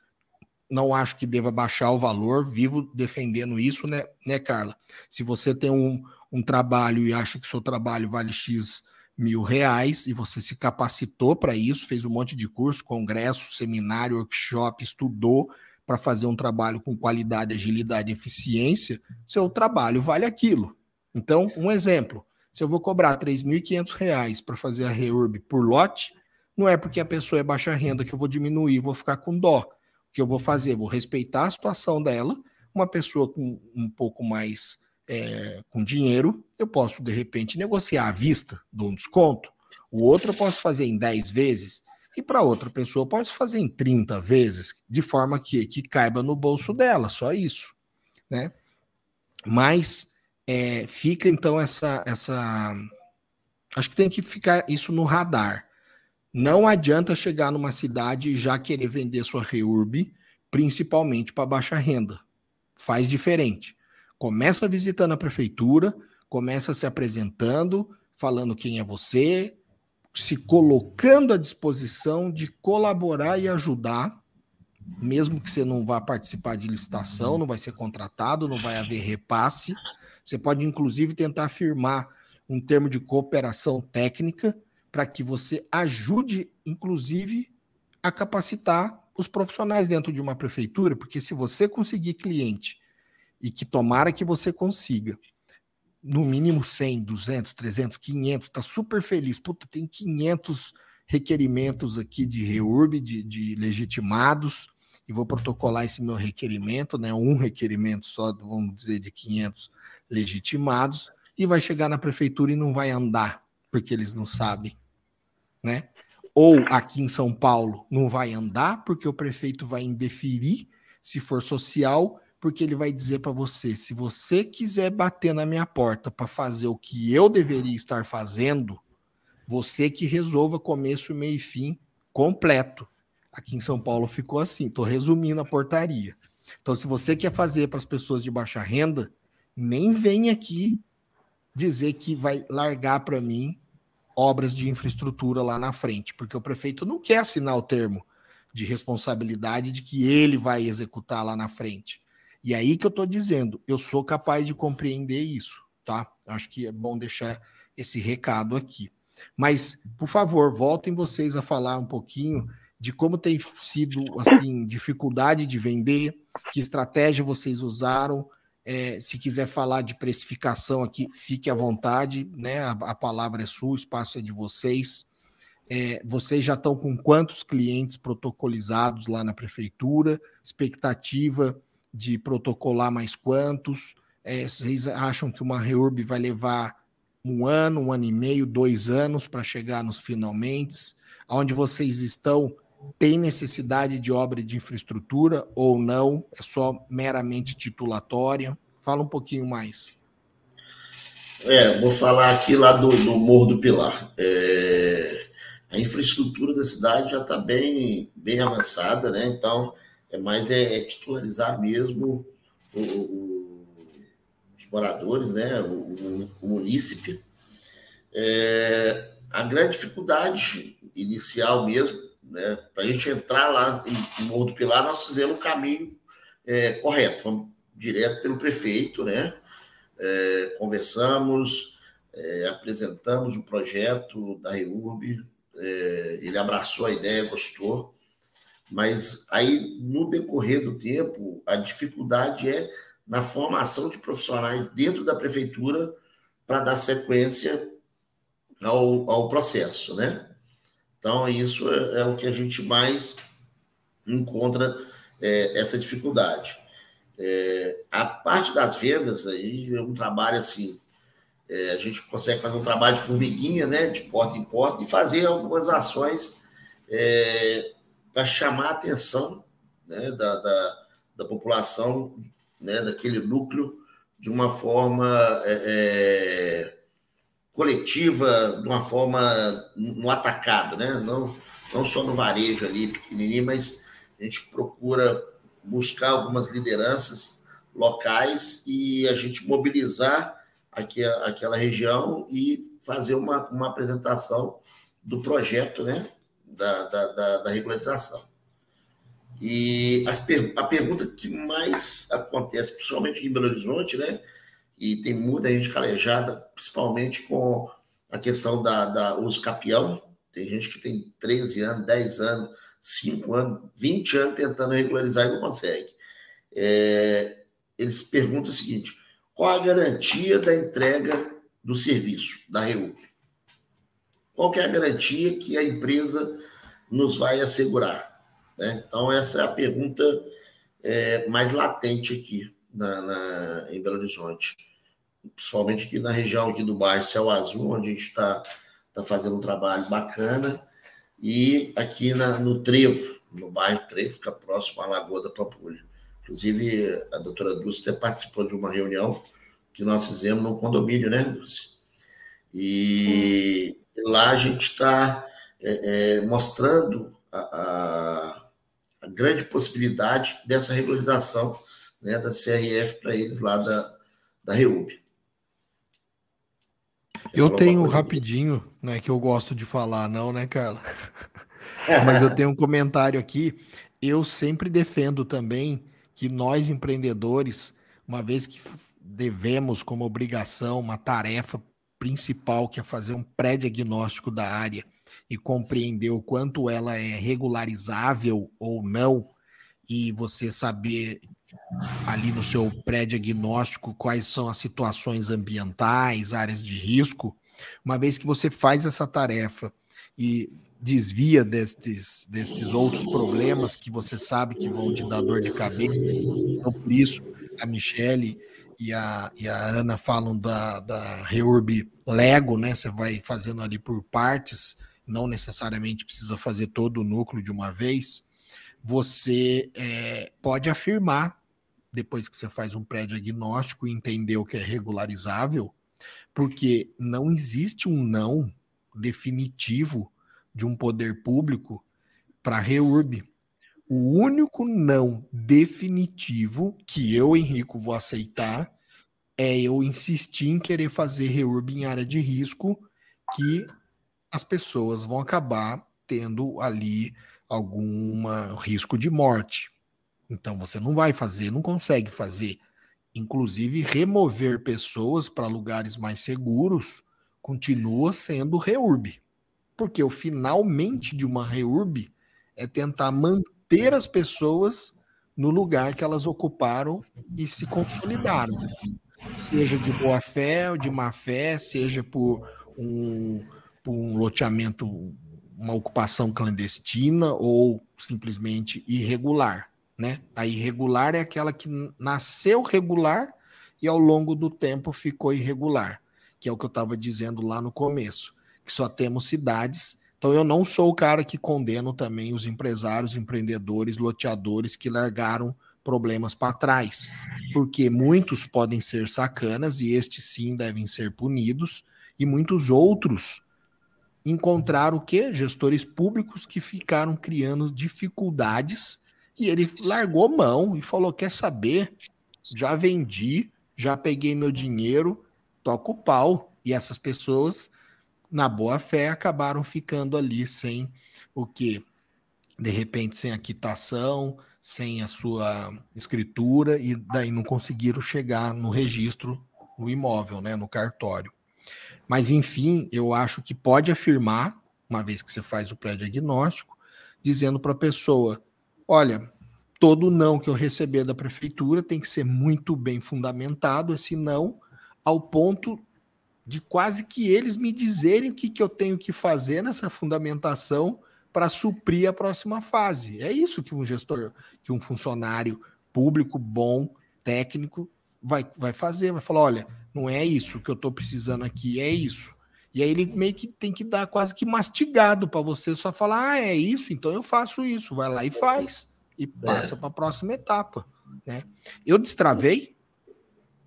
não acho que deva baixar o valor, vivo defendendo isso, né, né Carla? Se você tem um, um trabalho e acha que seu trabalho vale X mil reais e você se capacitou para isso, fez um monte de curso, congresso, seminário, workshop, estudou para fazer um trabalho com qualidade, agilidade e eficiência, seu trabalho vale aquilo. Então, um exemplo, se eu vou cobrar R$ 3.500 para fazer a reurb por lote, não é porque a pessoa é baixa renda que eu vou diminuir, vou ficar com dó que eu vou fazer? Vou respeitar a situação dela, uma pessoa com um pouco mais é, com dinheiro, eu posso, de repente, negociar à vista, dou um desconto. O outro eu posso fazer em 10 vezes. E para outra pessoa, eu posso fazer em 30 vezes, de forma que, que caiba no bolso dela, só isso. Né? Mas é, fica então essa, essa. Acho que tem que ficar isso no radar. Não adianta chegar numa cidade e já querer vender sua reurb, principalmente para baixa renda. Faz diferente. Começa visitando a prefeitura, começa se apresentando, falando quem é você, se colocando à disposição de colaborar e ajudar, mesmo que você não vá participar de licitação, não vai ser contratado, não vai haver repasse. Você pode, inclusive, tentar firmar um termo de cooperação técnica para que você ajude, inclusive, a capacitar os profissionais dentro de uma prefeitura, porque se você conseguir cliente e que tomara que você consiga, no mínimo 100, 200, 300, 500, está super feliz. Puta, tem 500 requerimentos aqui de REURB, de, de legitimados, e vou protocolar esse meu requerimento, né? Um requerimento só, vamos dizer, de 500 legitimados, e vai chegar na prefeitura e não vai andar, porque eles não sabem, né? Ou aqui em São Paulo não vai andar, porque o prefeito vai indeferir, se for social, porque ele vai dizer para você: se você quiser bater na minha porta para fazer o que eu deveria estar fazendo, você que resolva começo, meio e fim completo. Aqui em São Paulo ficou assim, estou resumindo a portaria. Então, se você quer fazer para as pessoas de baixa renda, nem vem aqui dizer que vai largar para mim obras de infraestrutura lá na frente, porque o prefeito não quer assinar o termo de responsabilidade de que ele vai executar lá na frente. E aí que eu estou dizendo, eu sou capaz de compreender isso, tá? Acho que é bom deixar esse recado aqui. Mas, por favor, voltem vocês a falar um pouquinho de como tem sido assim dificuldade de vender, que estratégia vocês usaram. É, se quiser falar de precificação aqui, fique à vontade, né? A, a palavra é sua, o espaço é de vocês. É, vocês já estão com quantos clientes protocolizados lá na prefeitura? Expectativa de protocolar mais quantos? É, vocês acham que uma reurb vai levar um ano, um ano e meio, dois anos para chegar nos finalmente? Onde vocês estão, tem necessidade de obra de infraestrutura ou não? É só meramente titulatória? Fala um pouquinho mais. É, vou falar aqui lá do, do Morro do Pilar. É, a infraestrutura da cidade já está bem, bem avançada, né? Então, é mais é, é titularizar mesmo o, o, os moradores, né, o, o munícipe. É, a grande dificuldade inicial mesmo, né, para a gente entrar lá em, em Morro do Pilar, nós fizemos o caminho é, correto, fomos direto pelo prefeito, né, é, conversamos, é, apresentamos o projeto da REURB, é, ele abraçou a ideia, gostou, mas aí, no decorrer do tempo, a dificuldade é na formação de profissionais dentro da prefeitura para dar sequência ao, ao processo, né? Então, isso é, é o que a gente mais encontra é, essa dificuldade. É, a parte das vendas aí é um trabalho assim, é, a gente consegue fazer um trabalho de formiguinha, né, de porta em porta e fazer algumas ações é, para chamar a atenção né, da, da, da, população, né, daquele núcleo, de uma forma é, é, coletiva, de uma forma no atacado, né? não, não só no varejo ali pequenininho, mas a gente procura buscar algumas lideranças locais e a gente mobilizar aqui, aquela região e fazer uma, uma apresentação do projeto, né? Da, da, da, da regularização. E as, a pergunta que mais acontece, principalmente em Belo Horizonte, né? E tem muita gente calejada, principalmente com a questão da, da uso capião. Tem gente que tem 13 anos, 10 anos, 5 anos, 20 anos tentando regularizar e não consegue. É, eles perguntam o seguinte: qual a garantia da entrega do serviço, da REU? Qual é a garantia que a empresa nos vai assegurar? Né? Então, essa é a pergunta é, mais latente aqui na, na, em Belo Horizonte. principalmente aqui na região aqui do bairro Céu Azul, onde a gente está tá fazendo um trabalho bacana, e aqui na, no Trevo, no bairro Trevo, fica próximo à Lagoa da Pampulha. Inclusive, a doutora Dulce até participou de uma reunião que nós fizemos no condomínio, né, Dulce? E lá a gente está é, é, mostrando a, a, a, grande possibilidade dessa regularização né, da CRF para eles lá da, da REUB. Eu tenho rapidinho, né, que eu gosto de falar, não, né, Carla? Mas eu tenho um comentário aqui. Eu sempre defendo também que nós empreendedores, uma vez que devemos como obrigação uma tarefa principal, que é fazer um pré-diagnóstico da área e compreender o quanto ela é regularizável ou não, e você saber ali no seu pré-diagnóstico quais são as situações ambientais, áreas de risco, uma vez que você faz essa tarefa e desvia destes, destes outros problemas que você sabe que vão te dar dor de cabeça. Então, por isso, a Michele e a, e a Ana falam da, da Reurb Lego, né? Você vai fazendo ali por partes, não necessariamente precisa fazer todo o núcleo de uma vez. Você é, pode afirmar, depois que você faz um pré-diagnóstico e entender o que é regularizável, porque não existe um não definitivo de um poder público para a REURB. O único não definitivo que eu, Henrico, vou aceitar é eu insistir em querer fazer REURB em área de risco, que as pessoas vão acabar tendo ali algum risco de morte. Então você não vai fazer, não consegue fazer. Inclusive, remover pessoas para lugares mais seguros continua sendo REURB porque o finalmente de uma reurb é tentar manter as pessoas no lugar que elas ocuparam e se consolidaram. Seja de boa fé ou de má fé, seja por um, por um loteamento, uma ocupação clandestina ou simplesmente irregular. Né? A irregular é aquela que nasceu regular e ao longo do tempo ficou irregular, que é o que eu estava dizendo lá no começo que só temos cidades. Então eu não sou o cara que condeno também os empresários, empreendedores, loteadores que largaram problemas para trás, porque muitos podem ser sacanas e estes sim devem ser punidos e muitos outros encontraram o que gestores públicos que ficaram criando dificuldades e ele largou mão e falou quer saber já vendi já peguei meu dinheiro toca o pau e essas pessoas na boa fé, acabaram ficando ali sem o que? De repente, sem a quitação, sem a sua escritura, e daí não conseguiram chegar no registro no imóvel, né, no cartório. Mas, enfim, eu acho que pode afirmar, uma vez que você faz o pré-diagnóstico, dizendo para a pessoa: olha, todo não que eu receber da prefeitura tem que ser muito bem fundamentado, esse não, ao ponto de quase que eles me dizerem o que, que eu tenho que fazer nessa fundamentação para suprir a próxima fase. É isso que um gestor, que um funcionário público bom, técnico, vai, vai fazer. Vai falar: olha, não é isso que eu estou precisando aqui, é isso. E aí ele meio que tem que dar quase que mastigado para você só falar: ah, é isso, então eu faço isso. Vai lá e faz. E passa é. para a próxima etapa. Né? Eu destravei?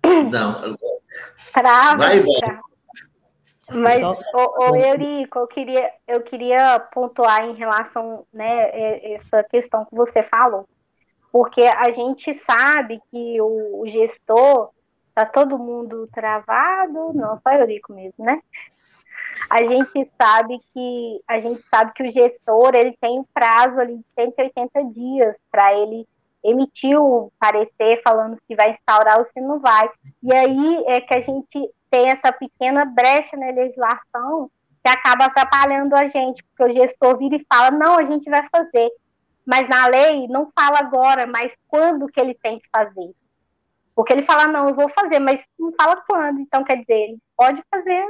Não, Trava. Vai, vai. Mas, o, o Eurico, eu queria, eu queria pontuar em relação, né, essa questão que você falou, porque a gente sabe que o, o gestor, tá todo mundo travado, não, só Eurico mesmo, né? A gente sabe que a gente sabe que o gestor ele tem um prazo ali de 180 dias para ele emitir o parecer falando se vai instaurar ou se não vai. E aí é que a gente tem essa pequena brecha na legislação que acaba atrapalhando a gente, porque o gestor vira e fala, não, a gente vai fazer. Mas na lei não fala agora, mas quando que ele tem que fazer. Porque ele fala, não, eu vou fazer, mas não fala quando. Então, quer dizer, ele pode fazer.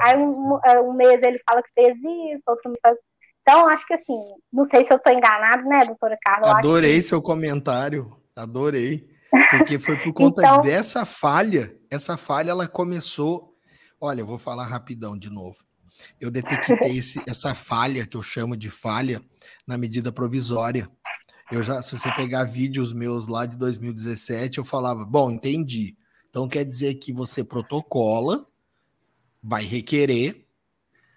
Aí um, é, um mês ele fala que fez isso, outro mês faz... Então, acho que assim, não sei se eu estou enganado, né, doutora Carla? Adorei que... seu comentário, adorei. Porque foi por conta então... dessa falha, essa falha ela começou. Olha, eu vou falar rapidão de novo. Eu detectei esse, essa falha, que eu chamo de falha, na medida provisória. Eu já, se você pegar vídeos meus lá de 2017, eu falava, bom, entendi. Então quer dizer que você protocola, vai requerer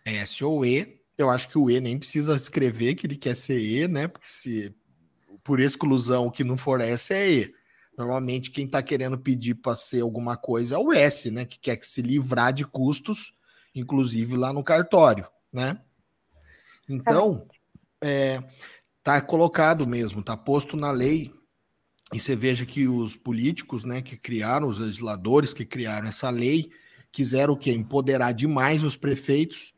S ou E. Eu acho que o E nem precisa escrever que ele quer ser E, né? Porque se por exclusão o que não for S é E. Normalmente quem está querendo pedir para ser alguma coisa é o S, né? Que quer se livrar de custos, inclusive lá no cartório, né? Então, é, tá colocado mesmo, tá posto na lei. E você veja que os políticos, né, que criaram, os legisladores que criaram essa lei, quiseram o quê? Empoderar demais os prefeitos,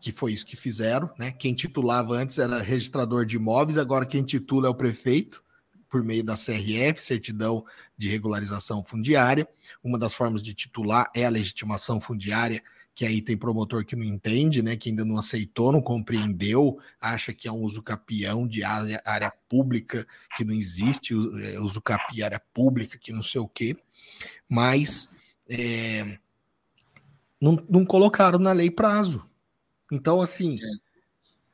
que foi isso que fizeram, né? Quem titulava antes era registrador de imóveis, agora quem titula é o prefeito por meio da CRF, certidão de regularização fundiária. Uma das formas de titular é a legitimação fundiária, que aí tem promotor que não entende, né, que ainda não aceitou, não compreendeu, acha que é um uso capião de área, área pública, que não existe é, uso capi área pública, que não sei o quê. Mas é, não, não colocaram na lei prazo. Então, assim, é.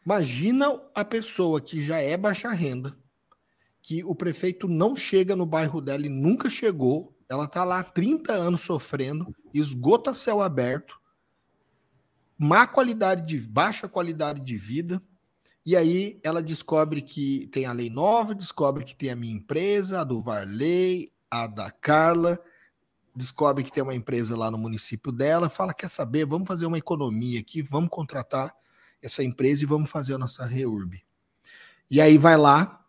imagina a pessoa que já é baixa renda, que o prefeito não chega no bairro dela e nunca chegou. Ela está lá há 30 anos sofrendo, esgota céu aberto, má qualidade de baixa qualidade de vida. E aí ela descobre que tem a lei nova, descobre que tem a minha empresa, a do Varley, a da Carla, descobre que tem uma empresa lá no município dela, fala: quer saber, vamos fazer uma economia aqui, vamos contratar essa empresa e vamos fazer a nossa reurb. E aí vai lá,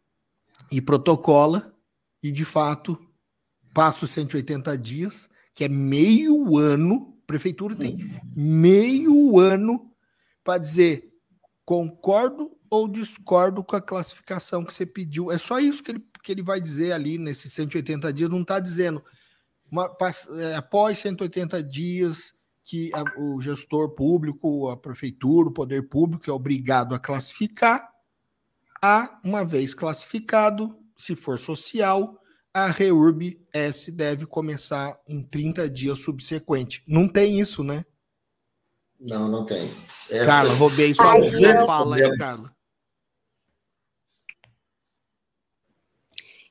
e protocola, e de fato passa os 180 dias, que é meio ano, prefeitura tem meio ano para dizer concordo ou discordo com a classificação que você pediu. É só isso que ele, que ele vai dizer ali nesses 180 dias, não está dizendo uma, é, após 180 dias que a, o gestor público, a prefeitura, o poder público é obrigado a classificar, a, uma vez classificado, se for social, a REURB S deve começar em 30 dias subsequente. Não tem isso, né? Não, não tem. Essa... Carla, roubei sua Ai, fala aí, Carla.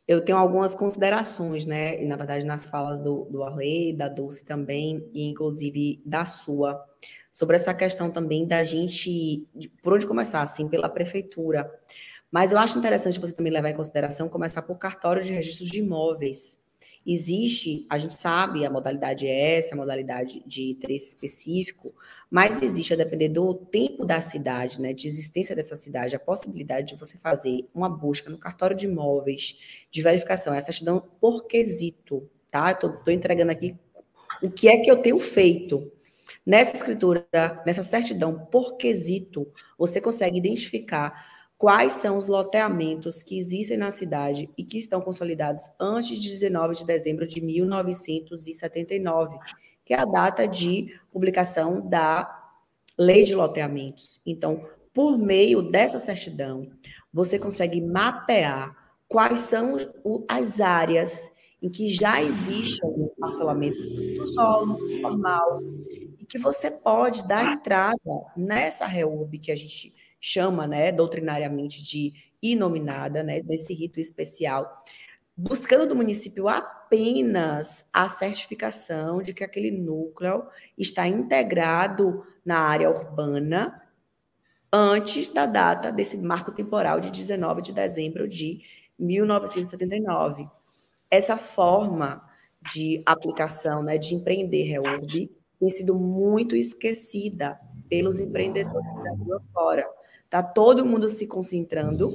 Eu tenho algumas considerações, né? E, na verdade, nas falas do, do Arley, da Dulce também, e inclusive da sua, sobre essa questão também da gente, por onde começar, assim, pela prefeitura. Mas eu acho interessante você também levar em consideração começar por cartório de registros de imóveis. Existe, a gente sabe, a modalidade é essa, a modalidade de interesse específico, mas existe, a depender do tempo da cidade, né, de existência dessa cidade, a possibilidade de você fazer uma busca no cartório de imóveis de verificação, essa certidão por quesito, tá? Estou entregando aqui o que é que eu tenho feito. Nessa escritura, nessa certidão por quesito, você consegue identificar quais são os loteamentos que existem na cidade e que estão consolidados antes de 19 de dezembro de 1979, que é a data de publicação da Lei de Loteamentos. Então, por meio dessa certidão, você consegue mapear quais são as áreas em que já existe um parcelamento do solo formal e que você pode dar entrada nessa REUB que a gente chama, né, doutrinariamente de inominada, né, desse rito especial, buscando do município apenas a certificação de que aquele núcleo está integrado na área urbana antes da data desse marco temporal de 19 de dezembro de 1979. Essa forma de aplicação, né, de empreender REURB, tem sido muito esquecida pelos empreendedores do Brasil fora. Está todo mundo se concentrando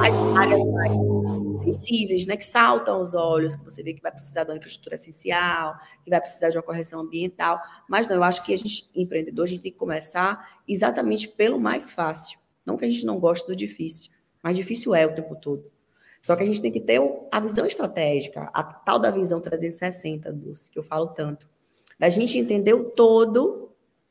as áreas mais sensíveis, né, que saltam aos olhos, que você vê que vai precisar de uma infraestrutura essencial, que vai precisar de uma correção ambiental. Mas não, eu acho que a gente, empreendedor, a gente tem que começar exatamente pelo mais fácil. Não que a gente não goste do difícil, mas difícil é o tempo todo. Só que a gente tem que ter a visão estratégica, a tal da visão 360, Dulce, que eu falo tanto. Da gente entender o todo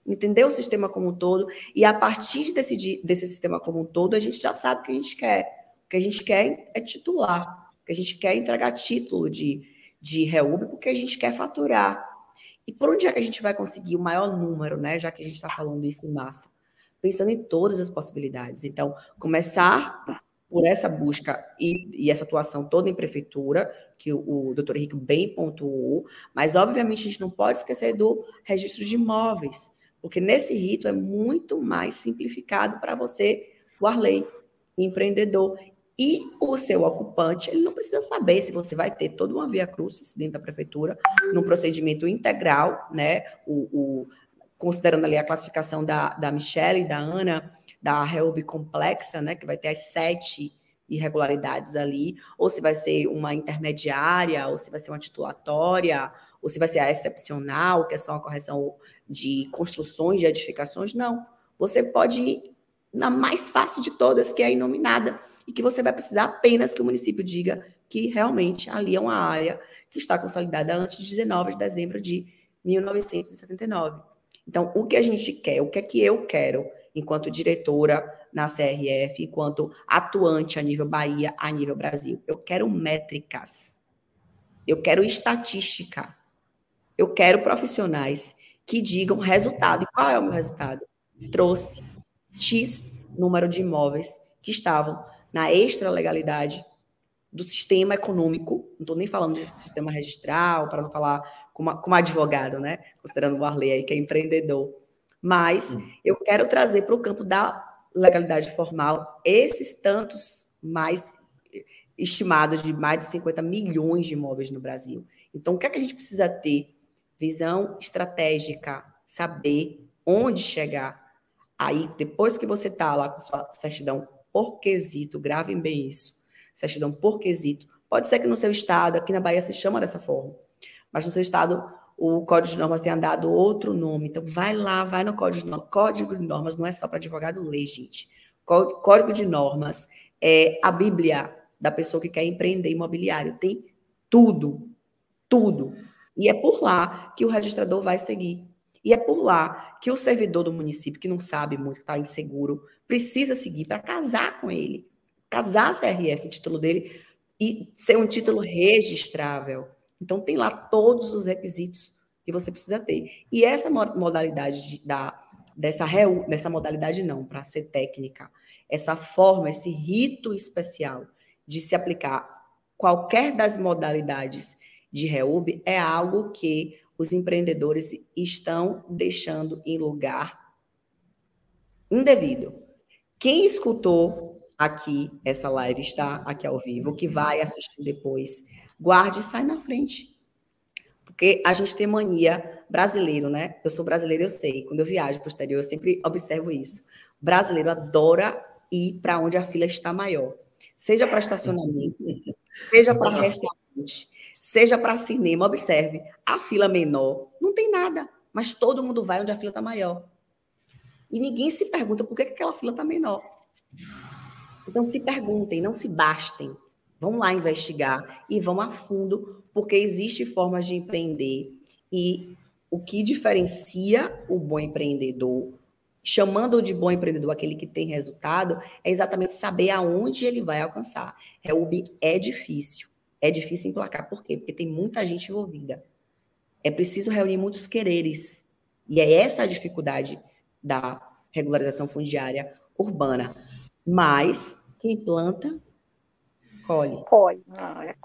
entender o sistema como um todo, e a partir desse, desse sistema como um todo, a gente já sabe o que a gente quer. O que a gente quer é titular. O que a gente quer entregar título de, de REUB, porque a gente quer faturar. E por onde é que a gente vai conseguir o maior número, né? Já que a gente está falando isso em massa? Pensando em todas as possibilidades. Então, começar por essa busca e, e, essa atuação toda em prefeitura, que o, o doutor Henrique bem pontuou, mas obviamente a gente não pode esquecer do registro de imóveis, porque nesse rito é muito mais simplificado para você, o Arley, empreendedor. E o seu ocupante, ele não precisa saber se você vai ter toda uma via cruz dentro da prefeitura, num procedimento integral, né? O, o, considerando ali a classificação da, da Michelle e da Ana, da Helb complexa, né, que vai ter as sete irregularidades ali, ou se vai ser uma intermediária, ou se vai ser uma titulatória, ou se vai ser a excepcional, que é só uma correção de construções, de edificações, não. Você pode ir na mais fácil de todas, que é a inominada, e que você vai precisar apenas que o município diga que realmente ali é uma área que está consolidada antes de 19 de dezembro de 1979. Então, o que a gente quer, o que é que eu quero enquanto diretora na CRF, enquanto atuante a nível Bahia, a nível Brasil. Eu quero métricas. Eu quero estatística. Eu quero profissionais que digam resultado. E qual é o meu resultado? Trouxe X número de imóveis que estavam na extralegalidade do sistema econômico, não estou nem falando de sistema registral, para não falar como, como advogado, né? Considerando o Arley aí, que é empreendedor. Mas hum. eu quero trazer para o campo da legalidade formal esses tantos mais estimados de mais de 50 milhões de imóveis no Brasil. Então, o que é que a gente precisa ter? Visão estratégica, saber onde chegar. Aí, depois que você está lá com sua certidão por quesito, gravem bem isso. Certidão por quesito. Pode ser que no seu estado, aqui na Bahia se chama dessa forma, mas no seu estado o Código de Normas tenha dado outro nome. Então, vai lá, vai no Código de Normas. Código de Normas não é só para advogado ler, gente. Código de Normas é a Bíblia da pessoa que quer empreender imobiliário. Tem tudo, tudo. E é por lá que o registrador vai seguir. E é por lá que o servidor do município, que não sabe muito, está inseguro, precisa seguir para casar com ele. Casar CRF, o título dele, e ser um título registrável. Então, tem lá todos os requisitos que você precisa ter. E essa modalidade de, da, dessa, reu, dessa modalidade não, para ser técnica, essa forma, esse rito especial de se aplicar qualquer das modalidades de REUB é algo que os empreendedores estão deixando em lugar indevido. Quem escutou aqui essa live está aqui ao vivo, que vai assistir depois guarde e sai na frente. Porque a gente tem mania brasileiro, né? Eu sou brasileiro, eu sei. Quando eu viajo para o exterior, eu sempre observo isso. Brasileiro adora ir para onde a fila está maior. Seja para estacionamento, seja para restaurante, seja para cinema. Observe, a fila menor não tem nada, mas todo mundo vai onde a fila está maior. E ninguém se pergunta por que aquela fila está menor. Então se perguntem, não se bastem. Vão lá investigar e vão a fundo, porque existe formas de empreender e o que diferencia o bom empreendedor, chamando de bom empreendedor aquele que tem resultado, é exatamente saber aonde ele vai alcançar. Reúbe é difícil, é difícil emplacar. Por quê? Porque tem muita gente envolvida. É preciso reunir muitos quereres. E é essa a dificuldade da regularização fundiária urbana. Mas quem planta Colhe. Colhe. Não, é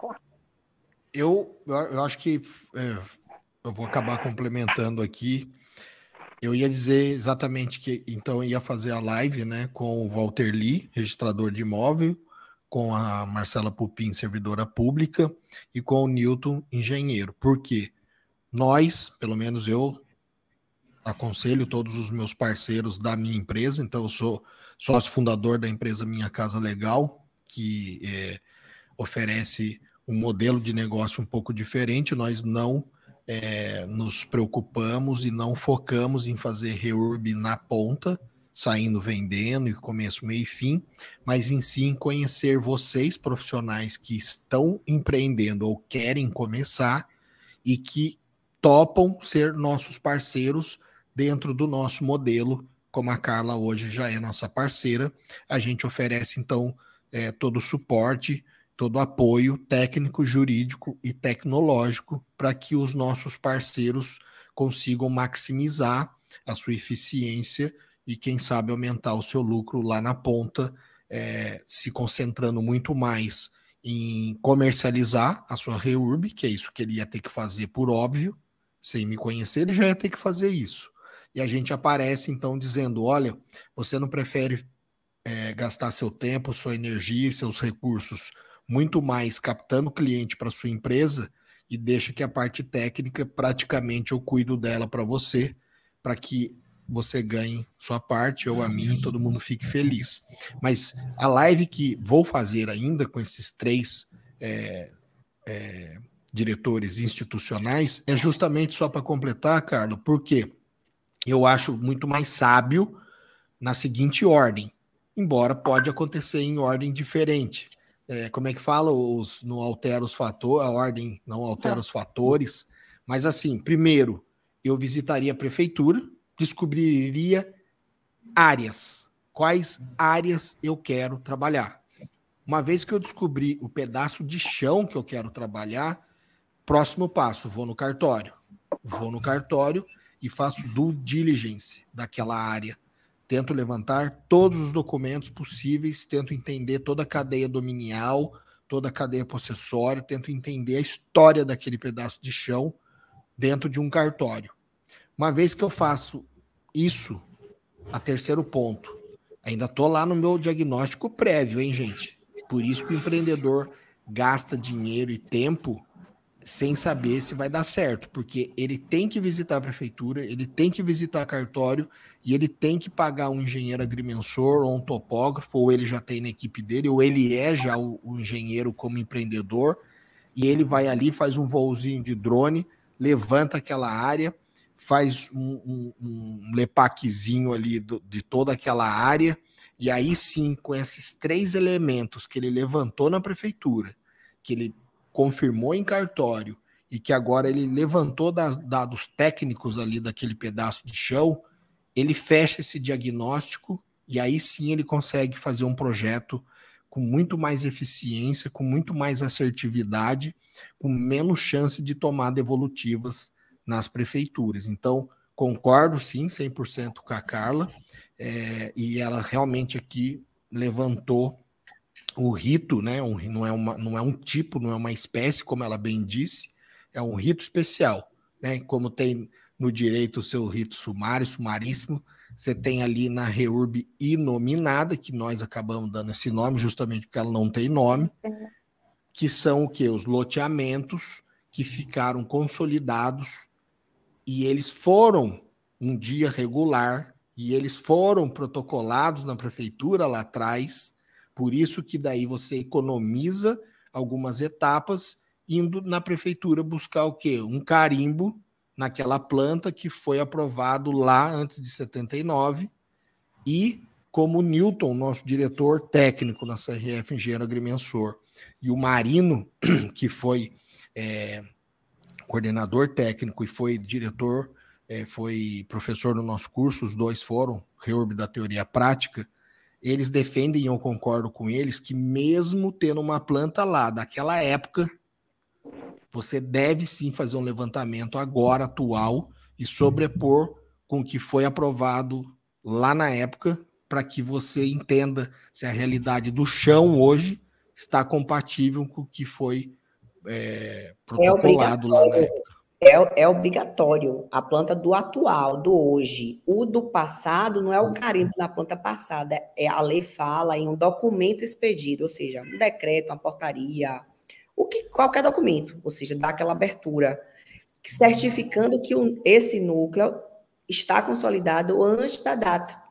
Eu, eu acho que é, eu vou acabar complementando aqui. Eu ia dizer exatamente que então ia fazer a live, né, com o Walter Lee, registrador de imóvel, com a Marcela Pupim, servidora pública, e com o Newton, engenheiro. Porque nós, pelo menos eu, aconselho todos os meus parceiros da minha empresa, então eu sou sócio fundador da empresa Minha Casa Legal, que é, oferece um modelo de negócio um pouco diferente. Nós não é, nos preocupamos e não focamos em fazer reurb na ponta, saindo vendendo e começo, meio e fim, mas em si em conhecer vocês, profissionais que estão empreendendo ou querem começar e que topam ser nossos parceiros dentro do nosso modelo, como a Carla hoje já é nossa parceira. A gente oferece, então, é, todo o suporte todo o apoio técnico, jurídico e tecnológico para que os nossos parceiros consigam maximizar a sua eficiência e, quem sabe, aumentar o seu lucro lá na ponta, é, se concentrando muito mais em comercializar a sua reurb, que é isso que ele ia ter que fazer por óbvio, sem me conhecer, ele já ia ter que fazer isso. E a gente aparece então dizendo: olha, você não prefere é, gastar seu tempo, sua energia e seus recursos muito mais captando cliente para sua empresa e deixa que a parte técnica praticamente eu cuido dela para você, para que você ganhe sua parte, ou a mim, todo mundo fique feliz. Mas a live que vou fazer ainda com esses três é, é, diretores institucionais é justamente só para completar, Carlos, porque eu acho muito mais sábio na seguinte ordem, embora pode acontecer em ordem diferente. É, como é que fala? Os, não altera os fatores, a ordem não altera os fatores. Mas assim, primeiro, eu visitaria a prefeitura, descobriria áreas. Quais áreas eu quero trabalhar? Uma vez que eu descobri o pedaço de chão que eu quero trabalhar, próximo passo, vou no cartório. Vou no cartório e faço due diligence daquela área. Tento levantar todos os documentos possíveis, tento entender toda a cadeia dominial, toda a cadeia possessória, tento entender a história daquele pedaço de chão dentro de um cartório. Uma vez que eu faço isso, a terceiro ponto, ainda estou lá no meu diagnóstico prévio, hein, gente? Por isso que o empreendedor gasta dinheiro e tempo sem saber se vai dar certo, porque ele tem que visitar a prefeitura, ele tem que visitar cartório e ele tem que pagar um engenheiro agrimensor ou um topógrafo, ou ele já tem na equipe dele, ou ele é já o, o engenheiro como empreendedor, e ele vai ali, faz um voozinho de drone, levanta aquela área, faz um, um, um lepaquezinho ali do, de toda aquela área, e aí sim, com esses três elementos que ele levantou na prefeitura, que ele confirmou em cartório e que agora ele levantou dados técnicos ali daquele pedaço de chão, ele fecha esse diagnóstico e aí sim ele consegue fazer um projeto com muito mais eficiência, com muito mais assertividade, com menos chance de tomar devolutivas nas prefeituras. Então, concordo sim, 100% com a Carla, é, e ela realmente aqui levantou o rito, né, um, não, é uma, não é um tipo, não é uma espécie, como ela bem disse, é um rito especial. Né, como tem no direito o seu rito sumário, sumaríssimo, você tem ali na REURB inominada, que nós acabamos dando esse nome justamente porque ela não tem nome, que são o que? Os loteamentos que ficaram consolidados e eles foram um dia regular e eles foram protocolados na prefeitura lá atrás, por isso que daí você economiza algumas etapas indo na prefeitura buscar o quê? Um carimbo naquela planta que foi aprovado lá antes de 79 e como Newton, nosso diretor técnico na CRF Engenheiro Agrimensor, e o Marino, que foi é, coordenador técnico e foi diretor, é, foi professor no nosso curso, os dois foram, reurb da teoria prática, eles defendem, e eu concordo com eles, que mesmo tendo uma planta lá daquela época, você deve sim fazer um levantamento agora, atual, e sobrepor com o que foi aprovado lá na época, para que você entenda se a realidade do chão hoje está compatível com o que foi é, protocolado é lá na época. É, é, obrigatório. A planta do atual, do hoje. O do passado não é o carimbo na planta passada. É a lei fala em um documento expedido, ou seja, um decreto, uma portaria, o que, qualquer documento, ou seja, dá aquela abertura, certificando que um, esse núcleo está consolidado antes da data,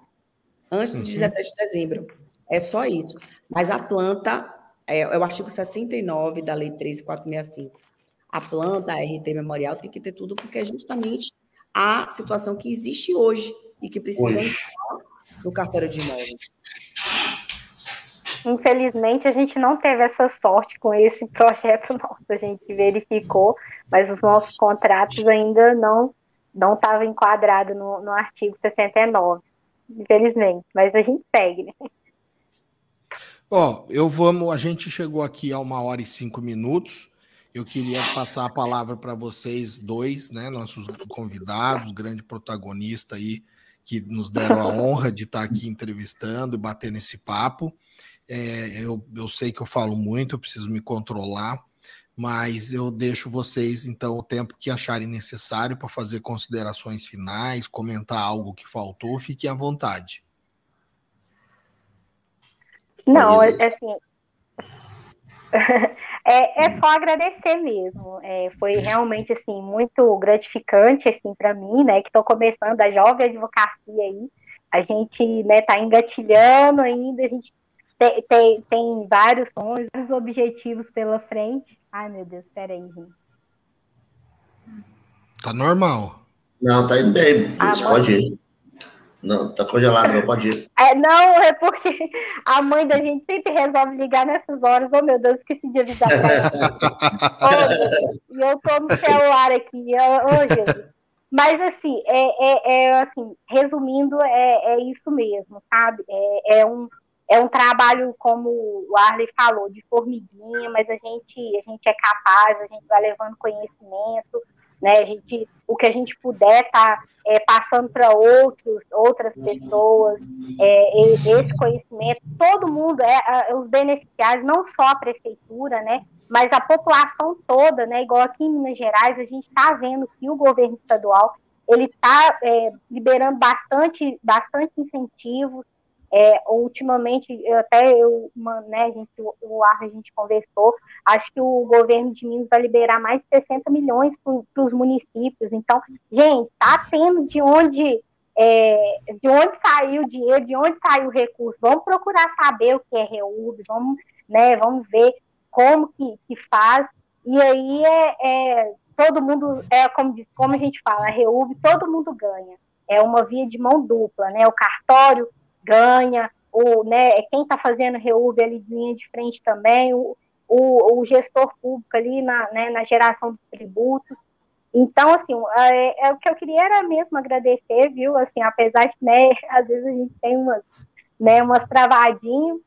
antes de uhum. 17 de dezembro. É só isso. Mas a planta é, é o artigo 69 da Lei 13465. A planta, a RT memorial, tem que ter tudo, porque é justamente a situação que existe hoje e que precisa hoje. entrar no cartório de imóveis. Infelizmente, a gente não teve essa sorte com esse projeto nosso. A gente verificou, mas os nossos contratos ainda não não estavam enquadrados no, no artigo 69. Infelizmente, mas a gente segue, né? Ó, eu vamos. A gente chegou aqui a uma hora e cinco minutos. Eu queria passar a palavra para vocês dois, né, nossos convidados, grande protagonista aí, que nos deram a honra de estar aqui entrevistando e batendo esse papo. É, eu, eu sei que eu falo muito, eu preciso me controlar, mas eu deixo vocês, então, o tempo que acharem necessário para fazer considerações finais, comentar algo que faltou, fiquem à vontade. Não, assim. é, é só agradecer mesmo. É, foi realmente assim muito gratificante assim para mim, né? Que estou começando a jovem advocacia aí. A gente né, tá engatilhando ainda, a gente tem, tem, tem vários sonhos, vários objetivos pela frente. Ai, meu Deus, peraí, gente. Tá normal. Não, tá indo bem. Ah, pode ir. Não, tá congelado, não pode ir. É, não, é porque a mãe da gente sempre resolve ligar nessas horas. Oh, meu Deus, esqueci de avisar pra ela. e eu tô no celular aqui. Oh, Jesus. Mas, assim, é, é, é assim, resumindo, é, é isso mesmo, sabe? É, é um, é um trabalho, como o Arley falou, de formiguinha, mas a gente, a gente é capaz, a gente vai levando conhecimento, né? A gente, o que a gente puder tá é, passando para outros, outras pessoas, é, esse conhecimento, todo mundo é, é, os beneficiários, não só a prefeitura, né? Mas a população toda, né? Igual aqui em Minas Gerais, a gente está vendo que o governo estadual ele está é, liberando bastante, bastante incentivos é, ultimamente, até eu, uma, né, gente, o, o ar a gente conversou, acho que o governo de Minas vai liberar mais de 60 milhões para os municípios. Então, gente, tá tendo de onde é, de onde saiu o dinheiro, de onde saiu o recurso. Vamos procurar saber o que é REUB, vamos, né, vamos ver como que, que faz. E aí é, é todo mundo, é como, como a gente fala, REUB, todo mundo ganha. É uma via de mão dupla, né? O cartório ganha, o, né, quem está fazendo reúbe ali de linha de frente também, o, o, o gestor público ali na, né, na geração dos tributos. Então, assim, é, é, o que eu queria era mesmo agradecer, viu? Assim, apesar de, né, às vezes a gente tem umas, né, umas travadinhas,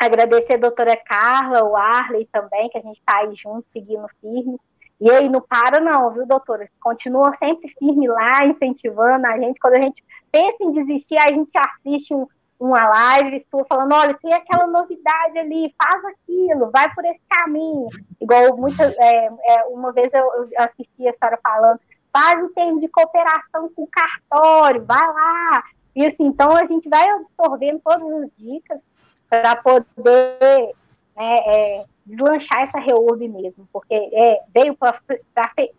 agradecer a doutora Carla, o Arley também, que a gente está aí junto, seguindo firme. E aí, não para não, viu, doutora? Continua sempre firme lá, incentivando a gente. Quando a gente pensa em desistir, a gente assiste um, uma live, estou falando, olha, tem aquela novidade ali, faz aquilo, vai por esse caminho. Igual muitas, é, é, uma vez eu, eu, assisti a senhora falando, faz um termo de cooperação com o cartório, vai lá. E assim, então a gente vai absorvendo todas as dicas para poder né, é, deslanchar essa reúbe mesmo, porque é, veio para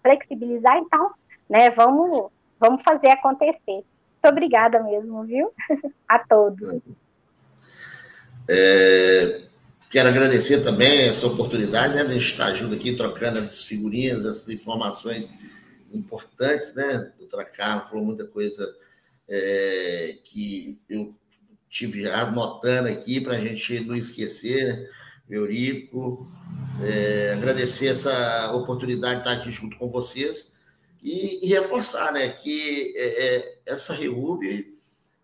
flexibilizar, então, né, vamos, vamos fazer acontecer. Muito obrigada mesmo, viu? A todos. É, quero agradecer também essa oportunidade né, de estar junto aqui, trocando essas figurinhas, essas informações importantes, né? Doutora Carla falou muita coisa é, que eu tive anotando aqui para a gente não esquecer, né? Eurico, é, agradecer essa oportunidade de estar aqui junto com vocês e, e reforçar né, que é, é essa REUB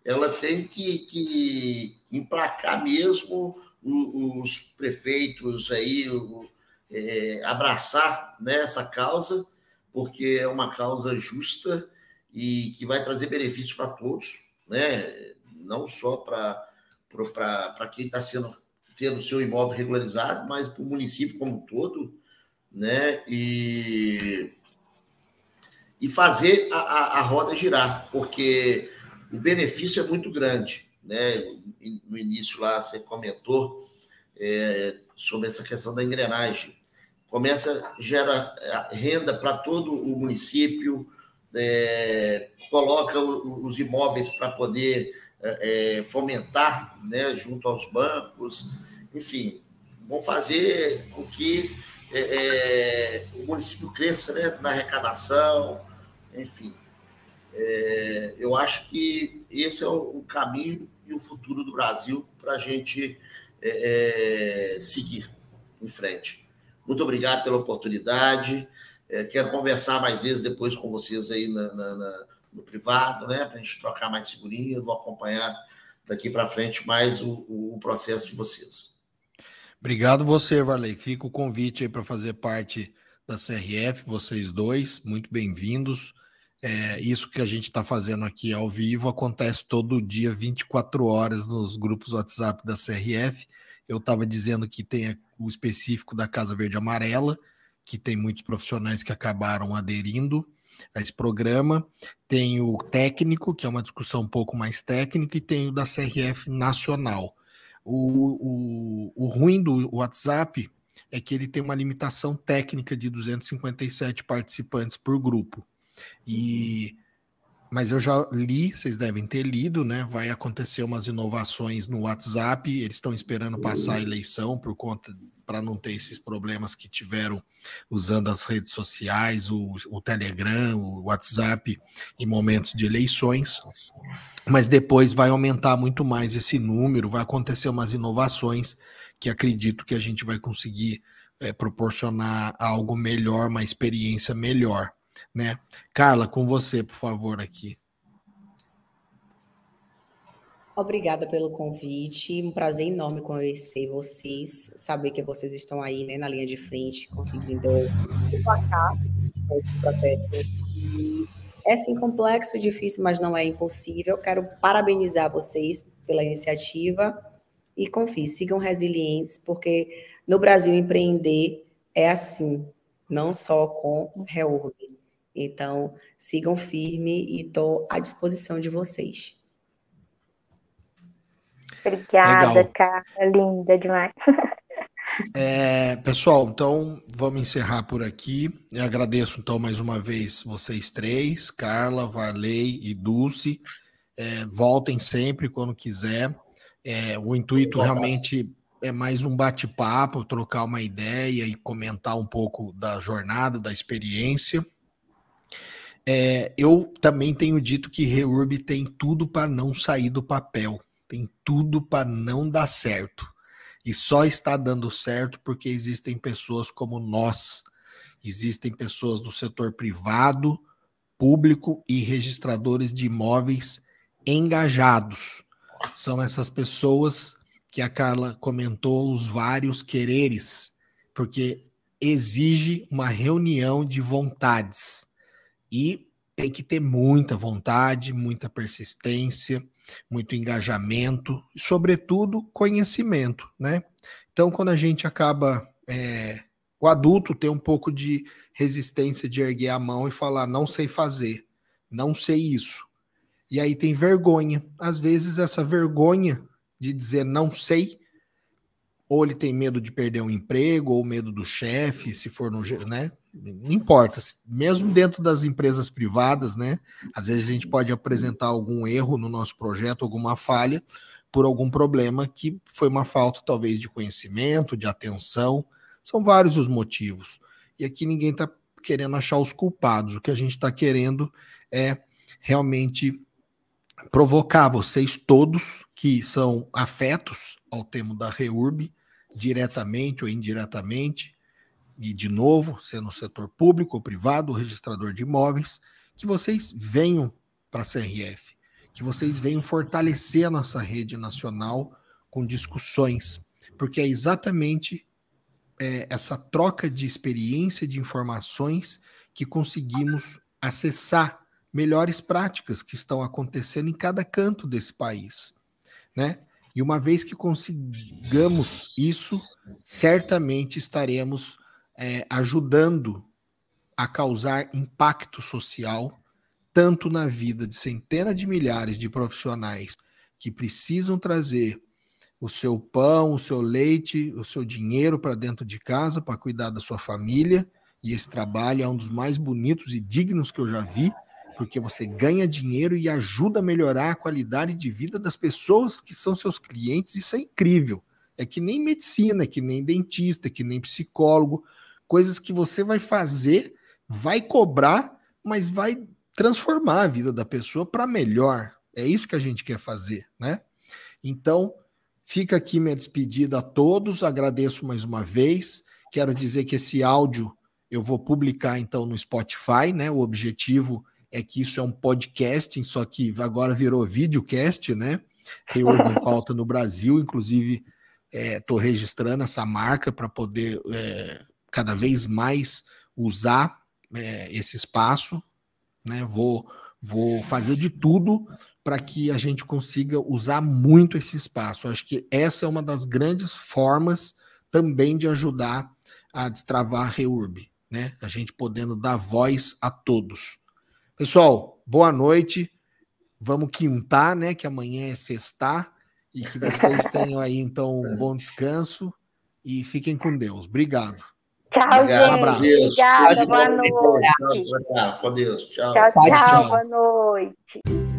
ela tem que, que emplacar mesmo os prefeitos aí, é, abraçar né, essa causa, porque é uma causa justa e que vai trazer benefício para todos, né? não só para quem está sendo tendo seu imóvel regularizado, mas para o município como um todo, né? E e fazer a, a, a roda girar, porque o benefício é muito grande. Né? No início lá você comentou é, sobre essa questão da engrenagem. Começa, gera renda para todo o município, é, coloca os imóveis para poder é, é, fomentar né, junto aos bancos, enfim, vão fazer com que é, é, o município cresça né, na arrecadação, enfim. É, eu acho que esse é o, o, caminho e o futuro do Brasil para a gente é, é, seguir em frente. Muito obrigado pela oportunidade. Quero conversar mais vezes depois com vocês aí na, na, na, no privado, né, para a gente trocar mais figurinhas, vou acompanhar daqui para frente mais o, o, processo de vocês. Obrigado você, Varley. Fica o convite aí para fazer parte da CRF, vocês dois, muito bem-vindos. É, isso que a gente está fazendo aqui ao vivo acontece todo dia, 24 horas, nos grupos WhatsApp da CRF. Eu estava dizendo que tem o específico da Casa Verde Amarela, que tem muitos profissionais que acabaram aderindo a esse programa. Tem o técnico, que é uma discussão um pouco mais técnica, e tem o da CRF Nacional. O, o, o ruim do WhatsApp é que ele tem uma limitação técnica de 257 participantes por grupo. E mas eu já li, vocês devem ter lido, né? Vai acontecer umas inovações no WhatsApp. Eles estão esperando passar a eleição por conta para não ter esses problemas que tiveram usando as redes sociais, o, o Telegram, o WhatsApp em momentos de eleições. Mas depois vai aumentar muito mais esse número, vai acontecer umas inovações que acredito que a gente vai conseguir é, proporcionar algo melhor, uma experiência melhor né? Carla, com você, por favor, aqui. Obrigada pelo convite, um prazer enorme conhecer vocês, saber que vocês estão aí né, na linha de frente, conseguindo emplacar esse processo. É sim complexo, difícil, mas não é impossível. Quero parabenizar vocês pela iniciativa e confie, sigam resilientes, porque no Brasil empreender é assim, não só com Reurb, então, sigam firme e estou à disposição de vocês. Obrigada, Legal. cara. Linda demais. É, pessoal, então vamos encerrar por aqui. Eu agradeço então mais uma vez vocês três, Carla, Varley e Dulce. É, voltem sempre quando quiser. É, o intuito realmente é mais um bate-papo, trocar uma ideia e comentar um pouco da jornada, da experiência. É, eu também tenho dito que Reurb tem tudo para não sair do papel, tem tudo para não dar certo. E só está dando certo porque existem pessoas como nós, existem pessoas do setor privado, público e registradores de imóveis engajados. São essas pessoas que a Carla comentou, os vários quereres, porque exige uma reunião de vontades e tem que ter muita vontade, muita persistência, muito engajamento e, sobretudo, conhecimento, né? Então, quando a gente acaba. É, o adulto tem um pouco de resistência de erguer a mão e falar, não sei fazer, não sei isso. E aí tem vergonha. Às vezes, essa vergonha de dizer não sei, ou ele tem medo de perder um emprego, ou medo do chefe, se for no. Né? Não importa, mesmo dentro das empresas privadas, né? Às vezes a gente pode apresentar algum erro no nosso projeto, alguma falha, por algum problema que foi uma falta, talvez, de conhecimento, de atenção. São vários os motivos. E aqui ninguém está querendo achar os culpados. O que a gente está querendo é realmente provocar vocês todos que são afetos ao tema da REURB, diretamente ou indiretamente, e de novo, sendo no setor público ou privado, registrador de imóveis, que vocês venham para a CRF, que vocês venham fortalecer a nossa rede nacional com discussões, porque é exatamente é, essa troca de experiência, de informações, que conseguimos acessar melhores práticas que estão acontecendo em cada canto desse país, né? E uma vez que consigamos isso, certamente estaremos é, ajudando a causar impacto social, tanto na vida de centenas de milhares de profissionais que precisam trazer o seu pão, o seu leite, o seu dinheiro para dentro de casa para cuidar da sua família. E esse trabalho é um dos mais bonitos e dignos que eu já vi, porque você ganha dinheiro e ajuda a melhorar a qualidade de vida das pessoas que são seus clientes. Isso é incrível. É que nem medicina, é que nem dentista, é que nem psicólogo coisas que você vai fazer, vai cobrar, mas vai transformar a vida da pessoa para melhor. É isso que a gente quer fazer, né? Então, fica aqui minha despedida a todos, agradeço mais uma vez. Quero dizer que esse áudio eu vou publicar então no Spotify, né? O objetivo é que isso é um podcast, só que agora virou videocast, né? Reurban em Pauta no Brasil, inclusive estou é, registrando essa marca para poder é, cada vez mais usar é, esse espaço, né? Vou, vou fazer de tudo para que a gente consiga usar muito esse espaço. Acho que essa é uma das grandes formas também de ajudar a destravar a Reurb, né? A gente podendo dar voz a todos. Pessoal, boa noite. Vamos quintar, né? Que amanhã é sexta e que vocês tenham aí então um bom descanso e fiquem com Deus. Obrigado. Tchau, Obrigado. gente. Um abraço. Obrigada, boa noite. Tchau, com Deus. Tchau, tchau, tchau, boa noite.